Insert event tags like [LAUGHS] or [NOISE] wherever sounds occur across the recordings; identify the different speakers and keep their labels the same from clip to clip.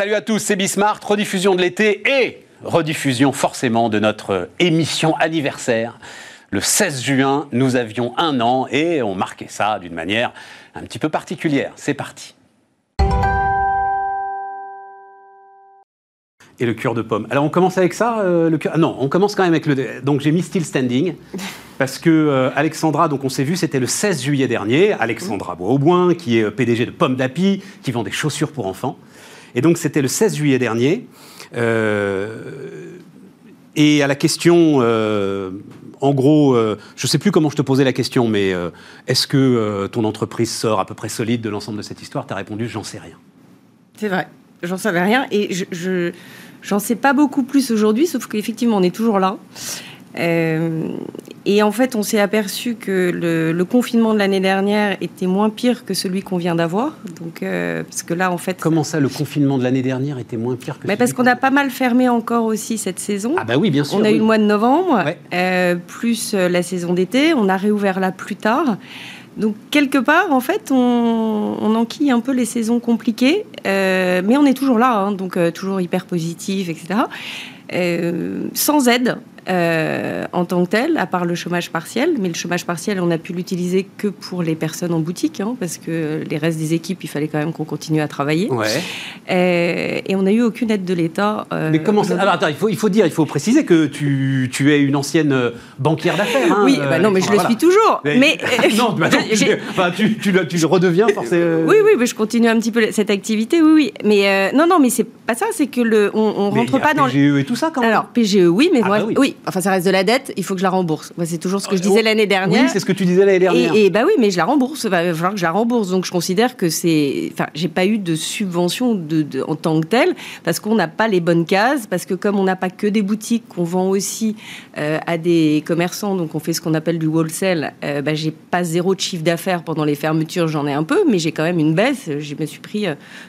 Speaker 1: Salut à tous, c'est Bismart, rediffusion de l'été et rediffusion forcément de notre émission anniversaire. Le 16 juin, nous avions un an et on marquait ça d'une manière un petit peu particulière. C'est parti. Et le cure de pomme. Alors on commence avec ça euh, le cure... ah non, on commence quand même avec le. Donc j'ai mis Still Standing [LAUGHS] parce que euh, Alexandra, donc on s'est vu, c'était le 16 juillet dernier. Alexandra Bois-Auboin, qui est euh, PDG de Pomme d'Api, qui vend des chaussures pour enfants. Et donc c'était le 16 juillet dernier. et à la question, en gros, je ne sais plus comment je te posais la question, mais est-ce que ton entreprise sort à peu près solide de l'ensemble de cette histoire? Tu as répondu, j'en sais rien.
Speaker 2: C'est vrai, j'en savais rien. Et je J'en sais pas beaucoup plus aujourd'hui, sauf qu'effectivement, on est toujours là. Euh, et en fait, on s'est aperçu que le, confinement de l'année dernière était moins pire que celui qu'on vient d'avoir. Donc, euh, parce que là, en fait.
Speaker 1: Comment ça, le confinement de l'année dernière était moins pire que
Speaker 2: mais Parce qu'on a pas mal fermé encore aussi cette saison.
Speaker 1: Ah, bah oui, bien sûr.
Speaker 2: On
Speaker 1: a
Speaker 2: eu le mois de novembre, euh, plus la saison d'été. On a réouvert là plus tard. Donc quelque part, en fait, on, on, enquille un peu les saisons compliquées, euh, mais on est toujours là, hein, donc euh, toujours hyper positif, etc. Euh, sans aide, euh, en tant que tel, à part le chômage partiel. Mais le chômage partiel, on n'a pu l'utiliser que pour les personnes en boutique, hein, parce que les restes des équipes, il fallait quand même qu'on continue à travailler.
Speaker 1: Ouais.
Speaker 2: Euh, et on n'a eu aucune aide de l'État.
Speaker 1: Euh, mais comment ça Alors attends, il faut, il faut dire, il faut préciser que tu, tu es une ancienne banquière d'affaires. Hein,
Speaker 2: oui, bah non, mais je le suis toujours. Mais, [LAUGHS]
Speaker 1: non, bah [LAUGHS] [LAUGHS] tu, tu, tu, redevient forcément.
Speaker 2: Oui, oui, mais je continue un petit peu cette activité, oui, oui. Mais non, non, mais c'est pas ça, c'est que le, on, rentre pas dans.
Speaker 1: PGE et tout ça quand même.
Speaker 2: Alors PGE, oui, mais ah moi, bah oui enfin ça reste de la dette, il faut que je la rembourse. c'est toujours ce que je disais l'année dernière.
Speaker 1: Oui, c'est ce que tu disais l'année dernière.
Speaker 2: Et, bah oui, mais je la rembourse, il va falloir que je la rembourse. Donc je considère que c'est, enfin, j'ai pas eu de subvention de, en tant que telle parce qu'on n'a pas les bonnes cases, parce que comme on n'a pas que des boutiques, qu'on vend aussi euh, à des commerçants, donc on fait ce qu'on appelle du wholesale. Euh, bah, j'ai pas zéro de chiffre d'affaires pendant les fermetures, j'en ai un peu, mais j'ai quand même une baisse. Je me suis pris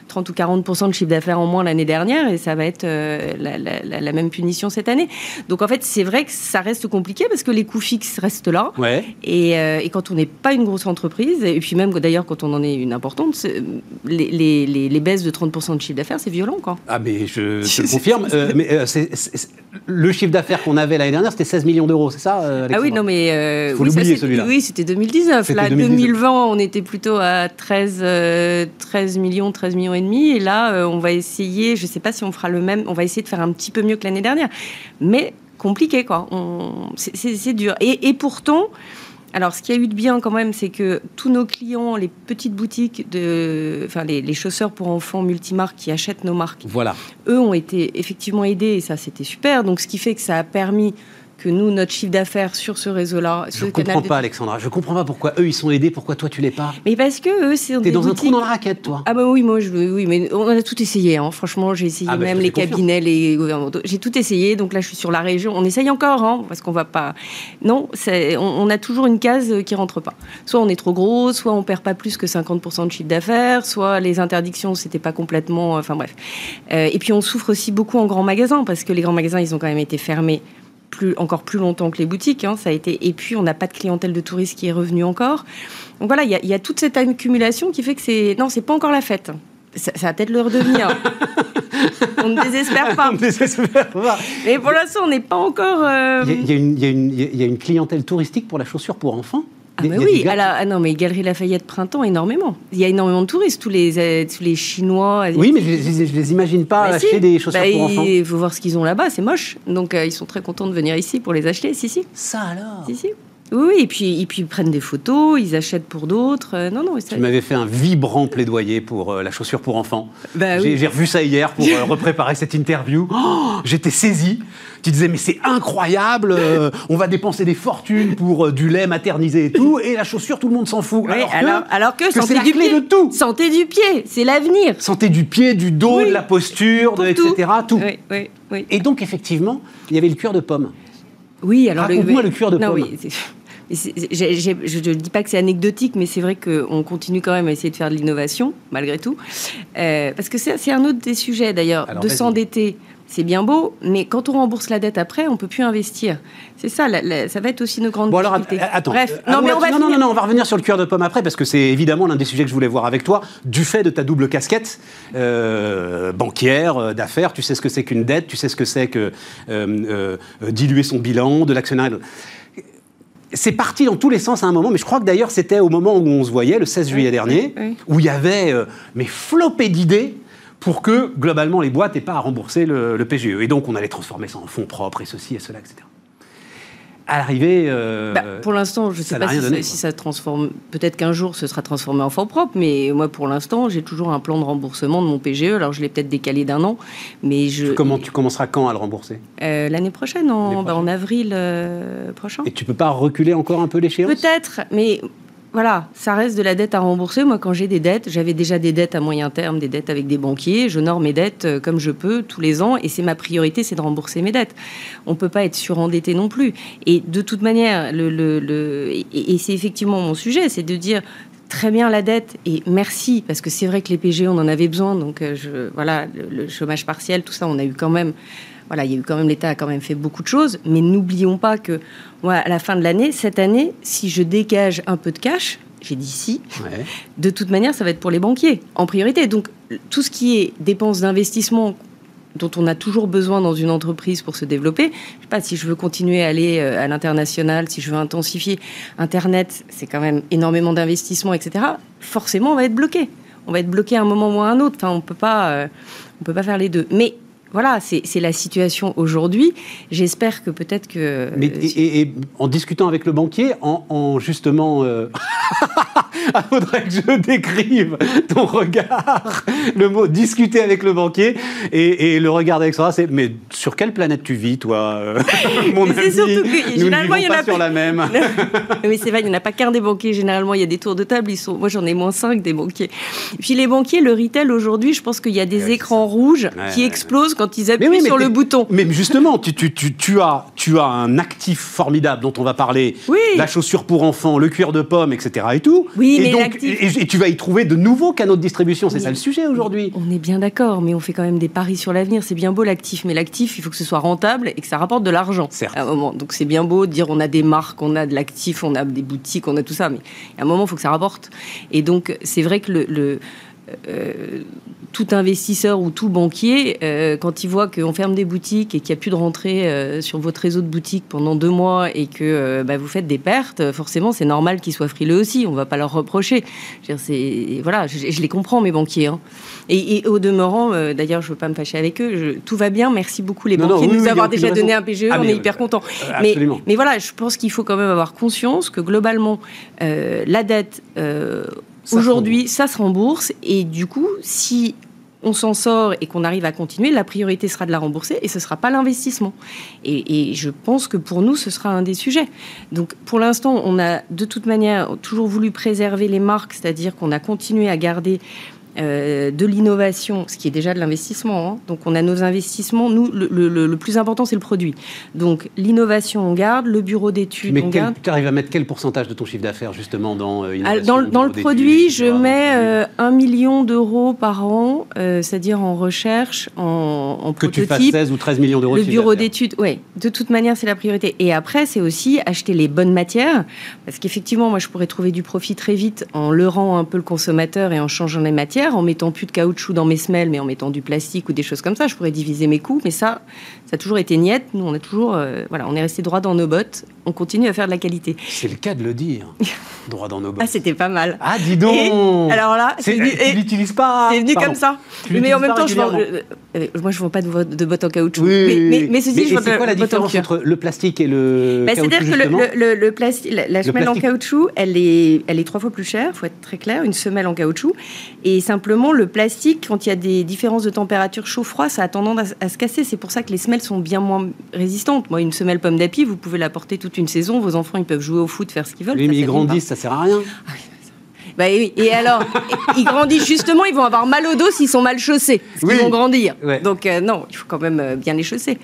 Speaker 2: 30 euh, ou 40 de chiffre d'affaires en moins l'année dernière et ça va être la, la, même punition cette année. Donc en fait, c'est vrai que ça reste compliqué parce que les coûts fixes restent là.
Speaker 1: Ouais.
Speaker 2: Et, euh, et, quand on n'est pas une grosse entreprise, et puis même d'ailleurs quand on en est une importante, les, les, les, baisses de 30% de chiffre d'affaires, c'est violent. Quoi.
Speaker 1: Ah, mais je te [LAUGHS] le confirme. Euh, mais euh, le chiffre d'affaires qu'on avait l'année dernière, c'était 16 millions d'euros, c'est ça
Speaker 2: Ah oui, non, mais.
Speaker 1: Il faut l'oublier celui-là.
Speaker 2: Oui, c'était 2019. Là, 2020, on était plutôt à 13, 13 millions, 13 millions et demi. Et là, on va essayer, je ne sais pas si on fera le même, on va essayer de faire un petit peu mieux que l'année dernière. Mais compliqué, quoi. C'est dur. Et, pourtant, alors, ce qu'il y a eu de bien quand même, c'est que tous nos clients, les petites boutiques, de, enfin les, les, chausseurs pour enfants multimarques qui achètent nos marques,
Speaker 1: voilà.
Speaker 2: eux ont été effectivement aidés et ça, c'était super. Donc, ce qui fait que ça a permis que nous, notre chiffre d'affaires sur ce réseau-là.
Speaker 1: Je ne comprends pas, Alexandra. Je ne comprends pas pourquoi eux, ils sont aidés, pourquoi toi, tu l'es pas.
Speaker 2: Mais parce que eux, c'est.
Speaker 1: T'es dans un trou dans la raquette, toi.
Speaker 2: Ah, bah oui, moi, je, oui, mais on a tout essayé. Hein. Franchement, j'ai essayé ah, bah, même les cabinets, les gouvernementaux. J'ai tout essayé. Donc là, je suis sur la région. On essaye encore, hein, parce qu'on va pas. Non, on, on, a toujours une case qui rentre pas. Soit on est trop gros, soit on perd pas plus que 50% de chiffre d'affaires, soit les interdictions, c'était pas complètement. Enfin bref. Euh, et puis on souffre aussi beaucoup en grands magasins, parce que les grands magasins, ils ont quand même été fermés plus, encore plus longtemps que les boutiques. Hein, ça a été, et puis, on n'a pas de clientèle de touristes qui est revenue encore. Donc voilà, il y, a toute cette accumulation qui fait que c'est. Non, c'est pas encore la fête. Ça, va peut-être le redevenir. [LAUGHS] on ne désespère pas.
Speaker 1: on ne désespère pas.
Speaker 2: Mais pour l'instant, on n'est pas encore.
Speaker 1: Il y, y, a une clientèle touristique pour la chaussure pour enfants?
Speaker 2: Ah bah oui, ah non, mais Galerie Lafayette Printemps, énormément. Il y a énormément de touristes, tous les, euh, tous les Chinois.
Speaker 1: Oui, mais je, ne les imagine pas bah acheter des chaussures bah, pour enfants.
Speaker 2: Il faut voir ce qu'ils ont là-bas, c'est moche. Donc euh, ils sont très contents de venir ici pour les acheter, si, si.
Speaker 1: Ça alors?
Speaker 2: Si, si. Oui, et puis, et puis ils prennent des photos, ils achètent pour d'autres. Euh, non, non.
Speaker 1: Ça... Tu m'avais fait un vibrant plaidoyer pour la chaussure pour enfants.
Speaker 2: Bah
Speaker 1: j'ai revu ça hier pour repréparer cette interview. [LAUGHS] Oh, j'étais saisi tu disais mais c'est incroyable, euh, on va dépenser des fortunes pour euh, du lait maternisé et tout, et la chaussure tout le monde s'en fout.
Speaker 2: alors, que,
Speaker 1: santé du pied, de tout.
Speaker 2: Santé du pied, c'est l'avenir.
Speaker 1: Santé du pied, du dos, de la posture, de, etc. Tout.
Speaker 2: Oui,
Speaker 1: et donc effectivement, il y avait le cuir de pomme.
Speaker 2: Oui, alors
Speaker 1: raconte-moi le, cuir de pomme.
Speaker 2: Je ne dis pas que c'est anecdotique, mais c'est vrai qu'on continue quand même à essayer de faire de l'innovation, malgré tout. Euh, parce que c'est un autre des sujets, d'ailleurs, de s'endetter c'est bien beau, mais quand on rembourse la dette après, on peut plus investir. C'est ça, ça va être aussi nos grandes bon, alors,
Speaker 1: attends. Bref, euh, non, mais on va non, non, non, on va revenir sur le cuir de pomme après, parce que c'est évidemment l'un des sujets que je voulais voir avec toi, du fait de ta double casquette euh, banquière, euh, d'affaires. Tu sais ce que c'est qu'une dette, tu sais ce que c'est que diluer son bilan, de l'actionnaire c'est parti dans tous les sens à un moment, mais je crois que d'ailleurs c'était au moment où on se voyait, le 16 juillet dernier, où il y avait mais flopé d'idées pour que, globalement, les boîtes n'aient pas à rembourser le, PGE. Et donc, on allait transformer ça en fonds propres et ceci et cela, etc. À l'arrivée. Euh,
Speaker 2: bah, pour l'instant, je ne sais pas si, ça, transforme. Peut-être qu'un jour, ce sera transformé en fonds propres, mais moi, pour l'instant, j'ai toujours un plan de remboursement de mon PGE. Alors, je l'ai peut-être décalé d'un an, mais je.
Speaker 1: Comment tu commenceras quand à le rembourser?
Speaker 2: Euh, L'année prochaine, en, bah, en avril euh, prochain.
Speaker 1: Et tu peux pas reculer encore un peu l'échéance?
Speaker 2: Peut-être, mais voilà, ça reste de la dette à rembourser. Moi, quand j'ai des dettes, j'avais déjà des dettes à moyen terme, des dettes avec des banquiers. Je nore mes dettes euh, comme je peux tous les ans, et c'est ma priorité, c'est de rembourser mes dettes. On peut pas être surendetté non plus. Et de toute manière, le, et, c'est effectivement mon sujet, c'est de dire très bien la dette et merci parce que c'est vrai que les PG on en avait besoin donc euh, je, voilà le, chômage partiel tout ça on a eu quand même voilà, il y a eu quand même l'État a quand même fait beaucoup de choses, mais n'oublions pas que moi, à la fin de l'année, cette année, si je dégage un peu de cash, j'ai dit si, de toute manière, ça va être pour les banquiers en priorité. Donc tout ce qui est dépenses d'investissement dont on a toujours besoin dans une entreprise pour se développer. Je sais pas si je veux continuer à aller euh, à l'international, si je veux intensifier Internet, c'est quand même énormément d'investissement, etc. Forcément, on va être bloqué. On va être bloqué à un moment ou à un autre. Enfin, on peut pas, euh, on peut pas faire les deux. Mais voilà, c'est la situation aujourd'hui. J'espère que peut-être que.
Speaker 1: Mais et, en discutant avec le banquier, en, justement, euh... [LAUGHS] ah, faudrait que je décrive ton regard, le mot discuter avec le banquier et, le regard d'Alexandra, c'est mais sur quelle planète tu vis, toi, euh, [LAUGHS] mon ami surtout que, généralement, il y en a sur la même. [LAUGHS]
Speaker 2: mais c'est vrai, il n'y en a pas qu'un des banquiers. Généralement, il y a des tours de table. Ils sont, moi, j'en ai moins cinq des banquiers. Puis les banquiers, le retail aujourd'hui, je pense qu'il y a des écrans rouges qui explosent quand ils appuient sur le bouton.
Speaker 1: Mais justement, tu, tu, tu, tu, as, tu as un actif formidable dont on va parler.
Speaker 2: Oui.
Speaker 1: La chaussure pour enfants, le cuir de pomme, etc. Et tout.
Speaker 2: Oui,
Speaker 1: et
Speaker 2: mais
Speaker 1: donc, et, tu vas y trouver de nouveaux canaux de distribution. C'est ça le sujet aujourd'hui.
Speaker 2: On est bien d'accord, mais on fait quand même des paris sur l'avenir. C'est bien beau l'actif, mais l'actif, il faut que ce soit rentable et que ça rapporte de l'argent. À un moment. Donc c'est bien beau de dire on a des marques, on a de l'actif, on a des boutiques, on a tout ça, mais à un moment, il faut que ça rapporte. Et donc c'est vrai que le euh, tout investisseur ou tout banquier, euh, quand il voit qu'on ferme des boutiques et qu'il n'y a plus de rentrée euh, sur votre réseau de boutiques pendant deux mois et que bah, vous faites des pertes, forcément, c'est normal qu'ils soient frileux aussi. On ne va pas leur reprocher. Je, voilà, je, les comprends, mes banquiers. Hein. Et, au demeurant, d'ailleurs, je ne veux pas me fâcher avec eux. tout va bien. Merci beaucoup, les banquiers, de nous avoir déjà donné un PGE. Ah, on est hyper contents. Mais, mais, voilà, je pense qu'il faut quand même avoir conscience que globalement, la dette Aujourd'hui, ça se rembourse et du coup, si on s'en sort et qu'on arrive à continuer, la priorité sera de la rembourser et ce ne sera pas l'investissement. Et, et, je pense que pour nous, ce sera un des sujets. Donc pour l'instant, on a de toute manière toujours voulu préserver les marques, c'est-à-dire qu'on a continué à garder euh, de l'innovation, ce qui est déjà de l'investissement. Hein. Donc on a nos investissements. Nous, le, plus important, c'est le produit. Donc l'innovation, on garde. Le bureau d'études, on garde.
Speaker 1: Tu arrives à mettre quel pourcentage de ton chiffre d'affaires justement dans
Speaker 2: euh, Dans, le produit, je mets euh, un million d'euros par an, c'est-à-dire en recherche, en, en
Speaker 1: que tu fasses 16 ou 13 millions d'euros.
Speaker 2: Le bureau d'études, oui. De toute manière, c'est la priorité. Et après, c'est aussi acheter les bonnes matières, parce qu'effectivement, moi, je pourrais trouver du profit très vite en leurrant un peu le consommateur et en changeant les matières en mettant plus de caoutchouc dans mes semelles, mais en mettant du plastique ou des choses comme ça. Je pourrais diviser mes coûts, mais ça, ça a toujours été niette. Nous, on a toujours, euh, voilà, on est resté droit dans nos bottes. On continue à faire de la qualité.
Speaker 1: C'est le cas de le dire. [LAUGHS] droit dans nos bottes.
Speaker 2: Ah, c'était pas mal.
Speaker 1: Ah, dis donc.
Speaker 2: alors là,
Speaker 1: c'est venu, tu l'utilises pas.
Speaker 2: C'est venu comme ça. Mais en même temps, je vends, euh, euh, moi, je vends pas de, bottes en caoutchouc. mais, mais, ceci, je
Speaker 1: vends C'est quoi la différence entre le plastique et le bah,
Speaker 2: C'est-à-dire que le, le, plastique, la, semelle en caoutchouc, elle est, elle est trois fois plus chère. Il faut être très clair. Une semelle en caoutchouc. Et simplement, le plastique, quand il y a des différences de température chaud-froid, ça a tendance à, à se casser. C'est pour ça que les semelles sont bien moins résistantes. Moi, une semelle pomme d'api, vous pouvez la porter toute une saison. Vos enfants, ils peuvent jouer au foot, faire ce qu'ils veulent.
Speaker 1: Oui, mais ils grandissent, ça sert à rien. Ah
Speaker 2: bah oui. Et alors, ils grandissent justement, ils vont avoir mal au dos s'ils sont mal chaussés. Parce vont grandir. Donc, euh, non, il faut quand même euh, bien les chausser.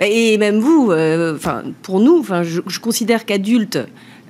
Speaker 2: Et même vous, euh, pour nous, enfin, je, je considère qu'adultes,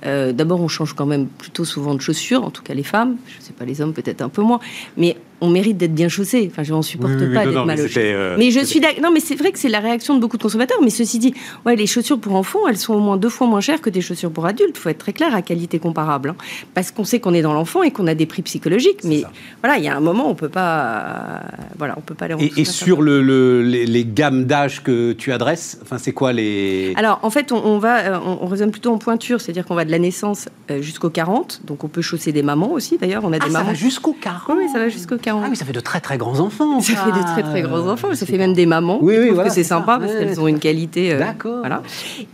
Speaker 2: D'abord, on change quand même plutôt souvent de chaussures, en tout cas les femmes. Je ne sais pas les hommes, peut-être un peu moins. Mais on mérite d'être bien chaussé. Enfin, je n'en supporte pas d'être mal euh, mais je suis Non, mais c'est vrai que c'est la réaction de beaucoup de consommateurs. Mais ceci dit, ouais, les chaussures pour enfants, elles sont au moins deux fois moins chères que des chaussures pour adultes. Il faut être très clair, à qualité comparable. Hein. Parce qu'on sait qu'on est dans l'enfant et qu'on a des prix psychologiques. Mais voilà, il y a un moment, on peut pas. voilà, on peut pas
Speaker 1: les. Et, et sur le, les, gammes d'âge que tu adresses, enfin, c'est quoi les.
Speaker 2: Alors, en fait, on, va, euh, on, raisonne plutôt en pointure, c'est-à-dire qu'on va de la naissance euh, jusqu'au 40. Donc, on peut chausser des mamans aussi. D'ailleurs, on a
Speaker 1: ah,
Speaker 2: des mamans.
Speaker 1: jusqu'au 40.
Speaker 2: Oui, ça va jusqu'au 40.
Speaker 1: Ah oui, ça fait de très très grands enfants.
Speaker 2: Ça, fait de très très grands enfants. Ça fait même des mamans. Oui, oui, voilà, que c'est sympa parce qu'elles ont une qualité. Euh, D'accord. Voilà.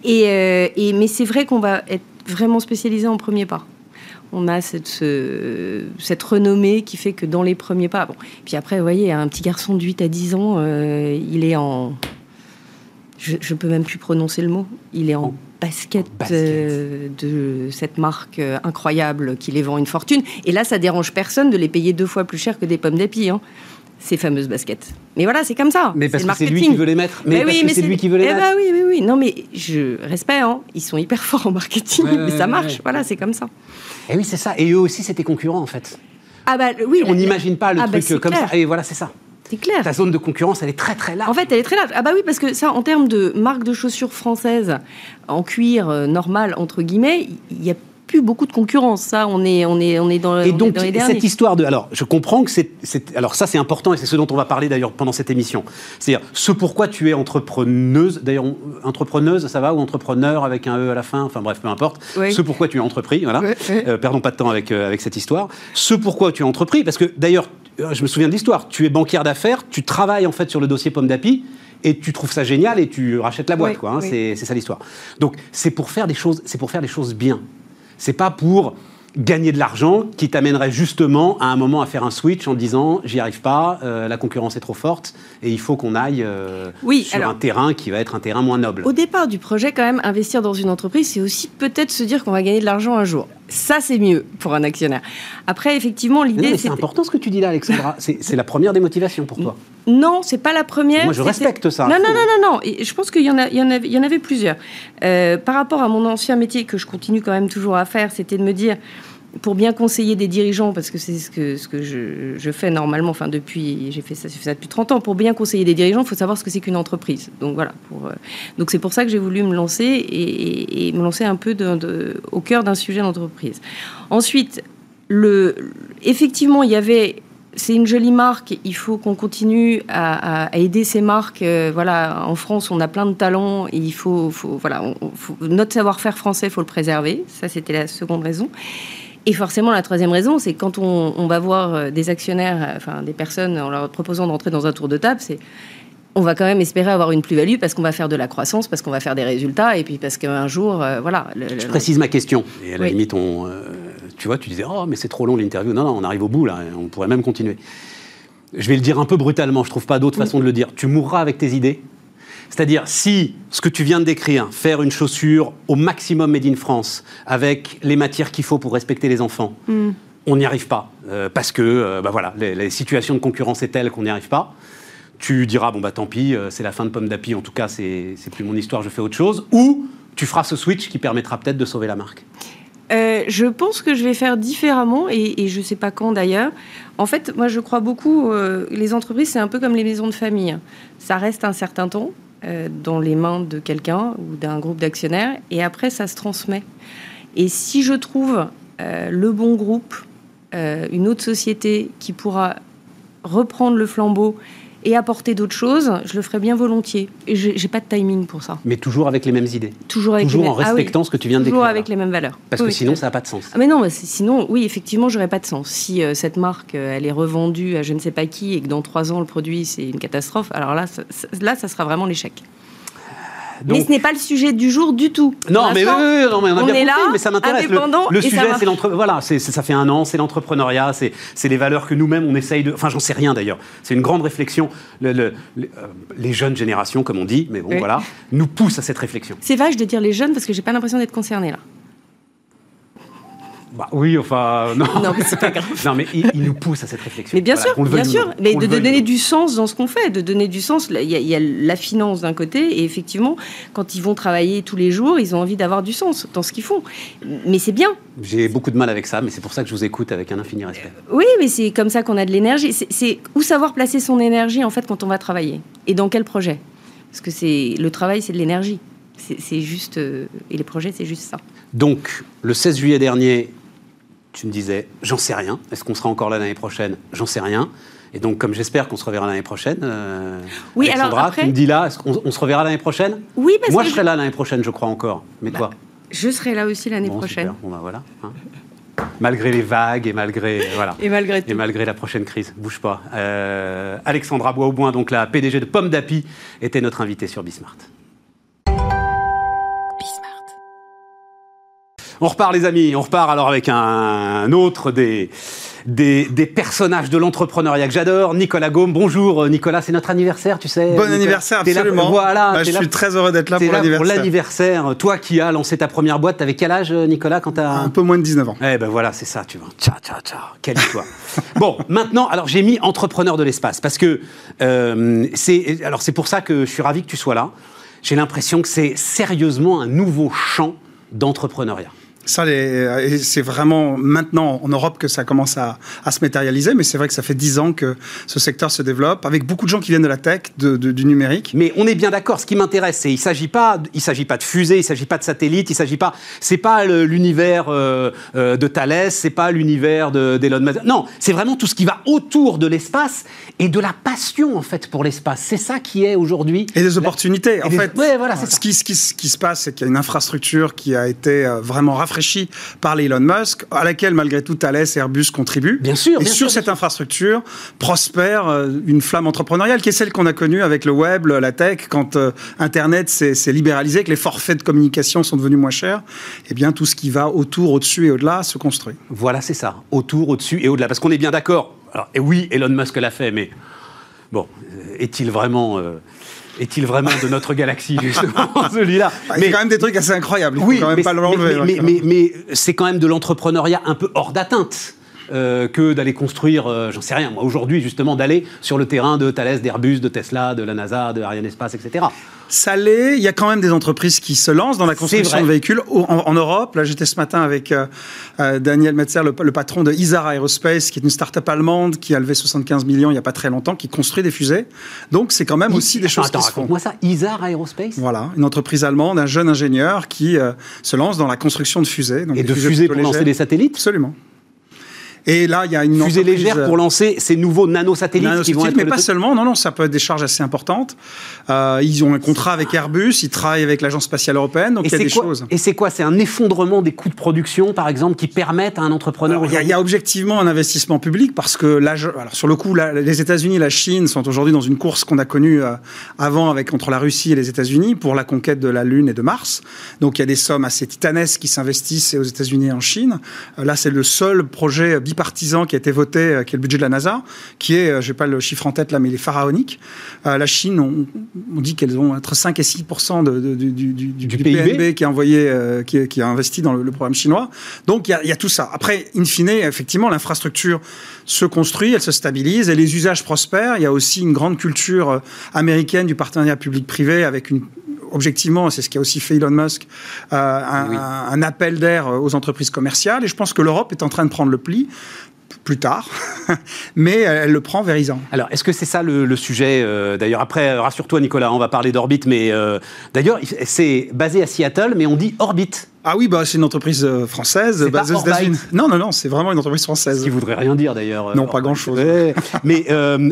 Speaker 2: Et, euh, et mais c'est vrai qu'on va être vraiment spécialisé en premier pas on a cette, cette renommée qui fait que dans les premiers pas. Bon. Puis après, vous voyez, un petit garçon de 8 à 10 ans, euh, il est en. Je ne peux même plus prononcer le mot. Il est en basket, euh, de cette marque euh, incroyable qui les vend une fortune. Et là, ça dérange personne de les payer deux fois plus cher que des pommes d'api. Hein, ces fameuses baskets. Mais voilà, c'est comme ça.
Speaker 1: Mais parce que c'est lui qui veut les mettre. Mais, oui, mais c'est lui qui veut les eh
Speaker 2: mettre. Bah oui, oui, oui. Non, mais je respecte. Hein. Ils sont hyper forts en marketing, mais ça marche. Voilà, c'est comme ça.
Speaker 1: Et oui, c'est ça. Et eux aussi, c'était concurrent en fait.
Speaker 2: Ah bah oui.
Speaker 1: On n'imagine pas le ah bah, truc comme ça. Et voilà, c'est ça.
Speaker 2: C'est clair.
Speaker 1: Ta zone de concurrence, elle est très très large.
Speaker 2: En fait, elle est très large. Ah bah oui, parce que ça, en termes de marque de chaussures françaises en cuir euh, normal entre guillemets, il y a plus beaucoup de concurrence. Ça, on est, on est, on est dans,
Speaker 1: et donc, cette histoire de. Alors, je comprends que c'est. Alors, ça, c'est important et c'est ce dont on va parler d'ailleurs pendant cette émission. C'est-à-dire, ce pourquoi tu es entrepreneuse. D'ailleurs, entrepreneuse, ça va Ou entrepreneur avec un E à la fin Enfin, bref, peu importe. Ce pourquoi tu es entrepris. Voilà. Euh, perdons pas de temps avec, euh, avec cette histoire. Ce pourquoi tu es entrepris. Parce que d'ailleurs, je me souviens de l'histoire. Tu es banquière d'affaires, tu travailles en fait sur le dossier Pomme d'Api et tu trouves ça génial et tu rachètes la boîte, quoi. Hein, c'est ça l'histoire. Donc c'est pour faire des choses, c'est pour faire les choses bien. C'est pas pour gagner de l'argent qui t'amènerait justement à un moment à faire un switch en disant j'y arrive pas, euh, la concurrence est trop forte et il faut qu'on aille euh, sur un terrain qui va être un terrain moins noble.
Speaker 2: Au départ du projet, quand même, investir dans une entreprise, c'est aussi peut-être se dire qu'on va gagner de l'argent un jour. Ça, c'est mieux pour un actionnaire. Après, effectivement, l'idée.
Speaker 1: C'est important ce que tu dis là, Alexandra. c'est la première des motivations pour toi.
Speaker 2: Non, c'est pas la première.
Speaker 1: Moi, je respecte ça.
Speaker 2: Non, non, non, non, non. Je pense qu'il y, en a, y, en avait, y en avait plusieurs. Euh, par rapport à mon ancien métier, que je continue quand même toujours à faire, c'était de me dire pour bien conseiller des dirigeants, parce que c'est ce que, ce que je, fais normalement, enfin depuis, j'ai fait ça, fait ça depuis 30 ans, pour bien conseiller des dirigeants, il faut savoir ce que c'est qu'une entreprise. Donc voilà, pour, euh, donc c'est pour ça que j'ai voulu me lancer et, me lancer un peu de, au cœur d'un sujet d'entreprise. Ensuite, le, effectivement, il y avait c'est une jolie marque. Il faut qu'on continue à, aider ces marques. Euh, voilà, en France, on a plein de talents. Et il faut, faut voilà, notre savoir-faire français, il faut le préserver. Ça, c'était la seconde raison. Et forcément, la troisième raison, c'est quand on, va voir euh, des actionnaires, euh, enfin des personnes, en leur proposant d'entrer dans un tour de table, c'est on va quand même espérer avoir une plus-value parce qu'on va faire de la croissance, parce qu'on va faire des résultats, et puis parce qu'un jour, euh, voilà.
Speaker 1: Je précise ma question. Et à la limite, on, tu vois, tu disais, oh, mais c'est trop long l'interview. Non, non, on arrive au bout là, on pourrait même continuer. Je vais le dire un peu brutalement, je trouve pas d'autre façon de le dire. Tu mourras avec tes idées c'est-à-dire, si ce que tu viens de décrire, faire une chaussure au maximum made in France, avec les matières qu'il faut pour respecter les enfants, mm. on n'y arrive pas. Euh, parce que, euh, bah voilà, les, situations de concurrence est telle qu'on n'y arrive pas. Tu diras, bon, bah tant pis, euh, c'est la fin de Pomme d'Api, en tout cas, c'est plus mon histoire, je fais autre chose. Ou tu feras ce switch qui permettra peut-être de sauver la marque.
Speaker 2: Je pense que je vais faire différemment et, je ne sais pas quand d'ailleurs. En fait, moi je crois beaucoup, les entreprises c'est un peu comme les maisons de famille. Ça reste un certain temps, euh, dans les mains de quelqu'un ou d'un groupe d'actionnaires, et après ça se transmet. Et si je trouve euh, le bon groupe, euh, une autre société qui pourra reprendre le flambeau et apporter d'autres choses, je le ferai bien volontiers. Et j'ai pas de timing pour ça.
Speaker 1: Mais toujours avec les mêmes idées.
Speaker 2: Toujours avec
Speaker 1: toujours
Speaker 2: les
Speaker 1: en ah respectant ce que tu viens de
Speaker 2: décrire. Toujours avec les mêmes valeurs.
Speaker 1: Parce que sinon, ça n'a pas de sens.
Speaker 2: Ah mais non, sinon, oui, effectivement, j'aurais pas de sens. Si euh, cette marque, euh, elle est revendue à je ne sais pas qui et que dans trois ans le produit c'est une catastrophe, alors là, là, ça sera vraiment l'échec mais ce n'est pas le sujet du jour du tout.
Speaker 1: Non, mais, oui, non, mais on a bien compris, mais ça m'intéresse. Le, sujet, c'est l'entrepreneur. Voilà, ça fait un an, c'est l'entrepreneuriat, c'est les valeurs que nous-mêmes on essaye de. Enfin, j'en sais rien d'ailleurs. C'est une grande réflexion. Le, euh, les jeunes générations, comme on dit, mais bon, voilà, nous poussent à cette réflexion.
Speaker 2: C'est vache de dire les jeunes parce que j'ai pas l'impression d'être concerné là.
Speaker 1: Bah oui, enfin, non. [LAUGHS]
Speaker 2: non, mais c'est pas grave.
Speaker 1: non, mais il, nous pousse à cette réflexion.
Speaker 2: Mais bien sûr, bien sûr. Mais de, donner du sens dans ce qu'on fait, de donner du sens. Il y a, la finance d'un côté, et effectivement, quand ils vont travailler tous les jours, ils ont envie d'avoir du sens dans ce qu'ils font. Mais c'est bien.
Speaker 1: J'ai beaucoup de mal avec ça, mais c'est pour ça que je vous écoute avec un infini respect.
Speaker 2: Oui, mais c'est comme ça qu'on a de l'énergie. C'est où savoir placer son énergie, en fait, quand on va travailler. Et dans quel projet? Parce que c'est le travail, c'est de l'énergie. C'est juste. Euh, et les projets, c'est juste ça.
Speaker 1: Donc, le 16 juillet dernier, tu me disais, j'en sais rien. Est-ce qu'on sera encore là l'année prochaine J'en sais rien. Et donc, comme j'espère qu'on se reverra l'année prochaine, euh,
Speaker 2: oui, alors
Speaker 1: après... tu me dis là, est-ce qu'on on se reverra l'année prochaine
Speaker 2: Oui, parce
Speaker 1: Moi, je serai là l'année prochaine, je crois encore. Mais bah, toi
Speaker 2: Je serai là aussi l'année prochaine.
Speaker 1: Bon, bah voilà. Hein. malgré les vagues et malgré voilà
Speaker 2: et malgré
Speaker 1: et malgré la prochaine crise, bouge pas. Euh, Alexandra Boisauboin, donc la PDG de Pomme d'Api, était notre invitée sur Bismart. On repart les amis, on repart alors avec un, autre des, des, personnages de l'entrepreneuriat que j'adore, Nicolas Gaume. Bonjour euh, Nicolas, c'est notre anniversaire, tu sais.
Speaker 3: Bon anniversaire, absolument. voilà, bah, je suis très heureux d'être là pour l'anniversaire. Pour
Speaker 1: l'anniversaire, toi qui as lancé ta première boîte, t'avais quel âge Nicolas quand as...
Speaker 3: Un peu moins de 19 ans.
Speaker 1: Eh ben voilà, c'est ça, tu vois. Ciao, ciao, ciao. Quelle histoire. [LAUGHS] bon, maintenant, alors j'ai mis entrepreneur de l'espace parce que euh, c'est alors c'est pour ça que je suis ravi que tu sois là. J'ai l'impression que c'est sérieusement un nouveau champ d'entrepreneuriat.
Speaker 3: Ça, c'est vraiment maintenant en Europe que ça commence à, se matérialiser, mais c'est vrai que ça fait dix ans que ce secteur se développe, avec beaucoup de gens qui viennent de la tech, du numérique.
Speaker 1: Mais on est bien d'accord. Ce qui m'intéresse, c'est il s'agit pas, il s'agit pas de fusée, il s'agit pas de satellite, il s'agit pas, c'est pas l'univers euh, euh, de Thales, c'est pas l'univers d'Elon Musk. Non, c'est vraiment tout ce qui va autour de l'espace et de la passion en fait pour l'espace. C'est ça qui est aujourd'hui.
Speaker 3: Et des opportunités. En fait,
Speaker 1: ouais, voilà,
Speaker 3: ce, qui, ce, qui, ce, qui, se passe, c'est qu'il y a une infrastructure qui a été euh, vraiment rafraîchie par Elon Musk, à laquelle malgré tout Thales et Airbus contribuent.
Speaker 1: Bien sûr.
Speaker 3: Et sur cette infrastructure prospère euh, une flamme entrepreneuriale qui est celle qu'on a connue avec le web, la tech, quand euh, Internet s'est libéralisé, que les forfaits de communication sont devenus moins chers. Eh bien, tout ce qui va autour, au-dessus et au-delà se construit.
Speaker 1: Voilà, c'est ça. Autour, au-dessus et au-delà. Parce qu'on est bien d'accord. et oui, Elon Musk l'a fait, mais bon, est-il vraiment est-il vraiment de notre galaxie, justement, [LAUGHS] celui-là
Speaker 3: Il y a quand même des trucs assez incroyables, il oui, faut quand même pas l'enlever.
Speaker 1: Mais, mais, c'est quand même de l'entrepreneuriat un peu hors d'atteinte. Euh, que d'aller construire, euh, j'en sais rien, moi aujourd'hui justement, d'aller sur le terrain de Thales, d'Airbus, de Tesla, de la NASA, de Ariane Espace, etc.
Speaker 3: Ça l'est. Il y a quand même des entreprises qui se lancent dans la construction de véhicules en, Europe. Là, j'étais ce matin avec euh, euh, Daniel Metzer, le, patron de Isar Aerospace, qui est une start-up allemande qui a levé 75 millions il n'y a pas très longtemps, qui construit des fusées. Donc, c'est quand même aussi des choses qui se font.
Speaker 1: moi ça, Isar Aerospace?
Speaker 3: Voilà, une entreprise allemande, un jeune ingénieur qui euh, se lance dans la construction de fusées.
Speaker 1: Et de fusées pour lancer des satellites?
Speaker 3: Absolument. Et là, il y a une
Speaker 1: fusée légère pour lancer ces nouveaux nanosatellites qui vont
Speaker 3: être mais pas seulement. Non, non, ça peut être des charges assez importantes. Euh, ils ont un contrat avec Airbus, ils travaillent avec l'agence spatiale européenne, donc il y a des choses.
Speaker 1: Et c'est quoi? C'est un effondrement des coûts de production, par exemple, qui permettent à un entrepreneur.
Speaker 3: Il y, a objectivement un investissement public parce que là, alors sur le coup, les États-Unis et la Chine sont aujourd'hui dans une course qu'on a connue euh, avant avec entre la Russie et les États-Unis pour la conquête de la Lune et de Mars. Donc il y a des sommes assez titanesques qui s'investissent aux États-Unis et en Chine. Euh, là, c'est le seul projet bipartisan qui a été voté, euh, qui est le budget de la NASA, qui est, euh, je n'ai pas le chiffre en tête là, mais il est pharaonique. Euh, la Chine, on, dit qu'elles ont entre 5 et 6 de, du, du, PIB qui a envoyé, qui, a investi dans le, programme chinois. Donc il y, a tout ça. Après, in fine, effectivement, l'infrastructure se construit, elle se stabilise et les usages prospèrent. Il y a aussi une grande culture américaine du partenariat public-privé avec une objectivement, c'est ce qui a aussi fait Elon Musk, un, un, appel d'air aux entreprises commerciales. Et je pense que l'Europe est en train de prendre le pli plus tard, [LAUGHS] mais elle le prend vérisant.
Speaker 1: Alors, est-ce que c'est ça le, sujet euh, D'ailleurs, après, euh, rassure-toi, Nicolas, on va parler d'Orbit, mais euh, d'ailleurs, c'est basé à Seattle, mais on dit Orbit.
Speaker 3: Ah oui, bah, c'est une entreprise française basée aux États-Unis. Non, non, non, c'est vraiment une entreprise française.
Speaker 1: Ce qui voudrait rien dire d'ailleurs.
Speaker 3: Non, pas grand-chose.
Speaker 1: mais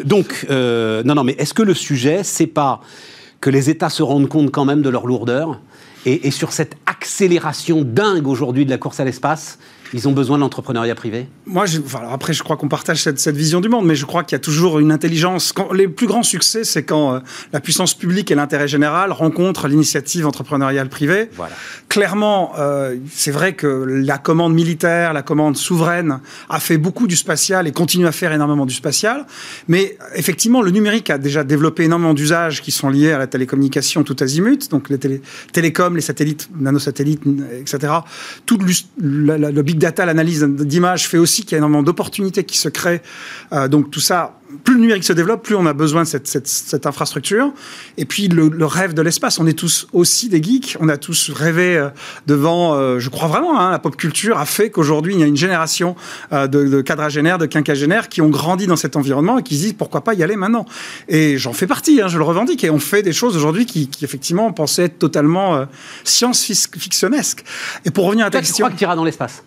Speaker 1: donc, non, non, mais est-ce que le sujet, c'est pas que les États se rendent compte quand même de leur lourdeur. Et, sur cette accélération dingue aujourd'hui de la course à l'espace ils ont besoin de l'entrepreneuriat privé?
Speaker 3: Moi, je, après, je crois qu'on partage cette, vision du monde, mais je crois qu'il y a toujours une intelligence. Quand, les plus grands succès, c'est quand euh, la puissance publique et l'intérêt général rencontrent l'initiative entrepreneuriale privée.
Speaker 1: Voilà.
Speaker 3: Clairement, euh, c'est vrai que la commande militaire, la commande souveraine a fait beaucoup du spatial et continue à faire énormément du spatial. Mais effectivement, le numérique a déjà développé énormément d'usages qui sont liés à la télécommunication tout azimut, donc les télé télécoms, les satellites, nanosatellites, etc. Tout le, le, le big big data, l'analyse d'images fait aussi qu'il y a énormément d'opportunités qui se créent. Euh, donc tout ça, plus le numérique se développe, plus on a besoin de cette, cette, cette infrastructure. Et puis le, le rêve de l'espace, on est tous aussi des geeks, on a tous rêvé euh, devant, euh, je crois vraiment, hein, la pop culture a fait qu'aujourd'hui il y a une génération euh, de, de quadragénaires, de quinquagénaires qui ont grandi dans cet environnement et qui se disent pourquoi pas y aller maintenant? Et j'en fais partie, hein, je le revendique. Et on fait des choses aujourd'hui qui, qui, effectivement pensaient être totalement euh, science-fictionnesques. Et pour revenir à ta
Speaker 1: Toi, tu
Speaker 3: question,
Speaker 1: crois que tu iras dans l'espace?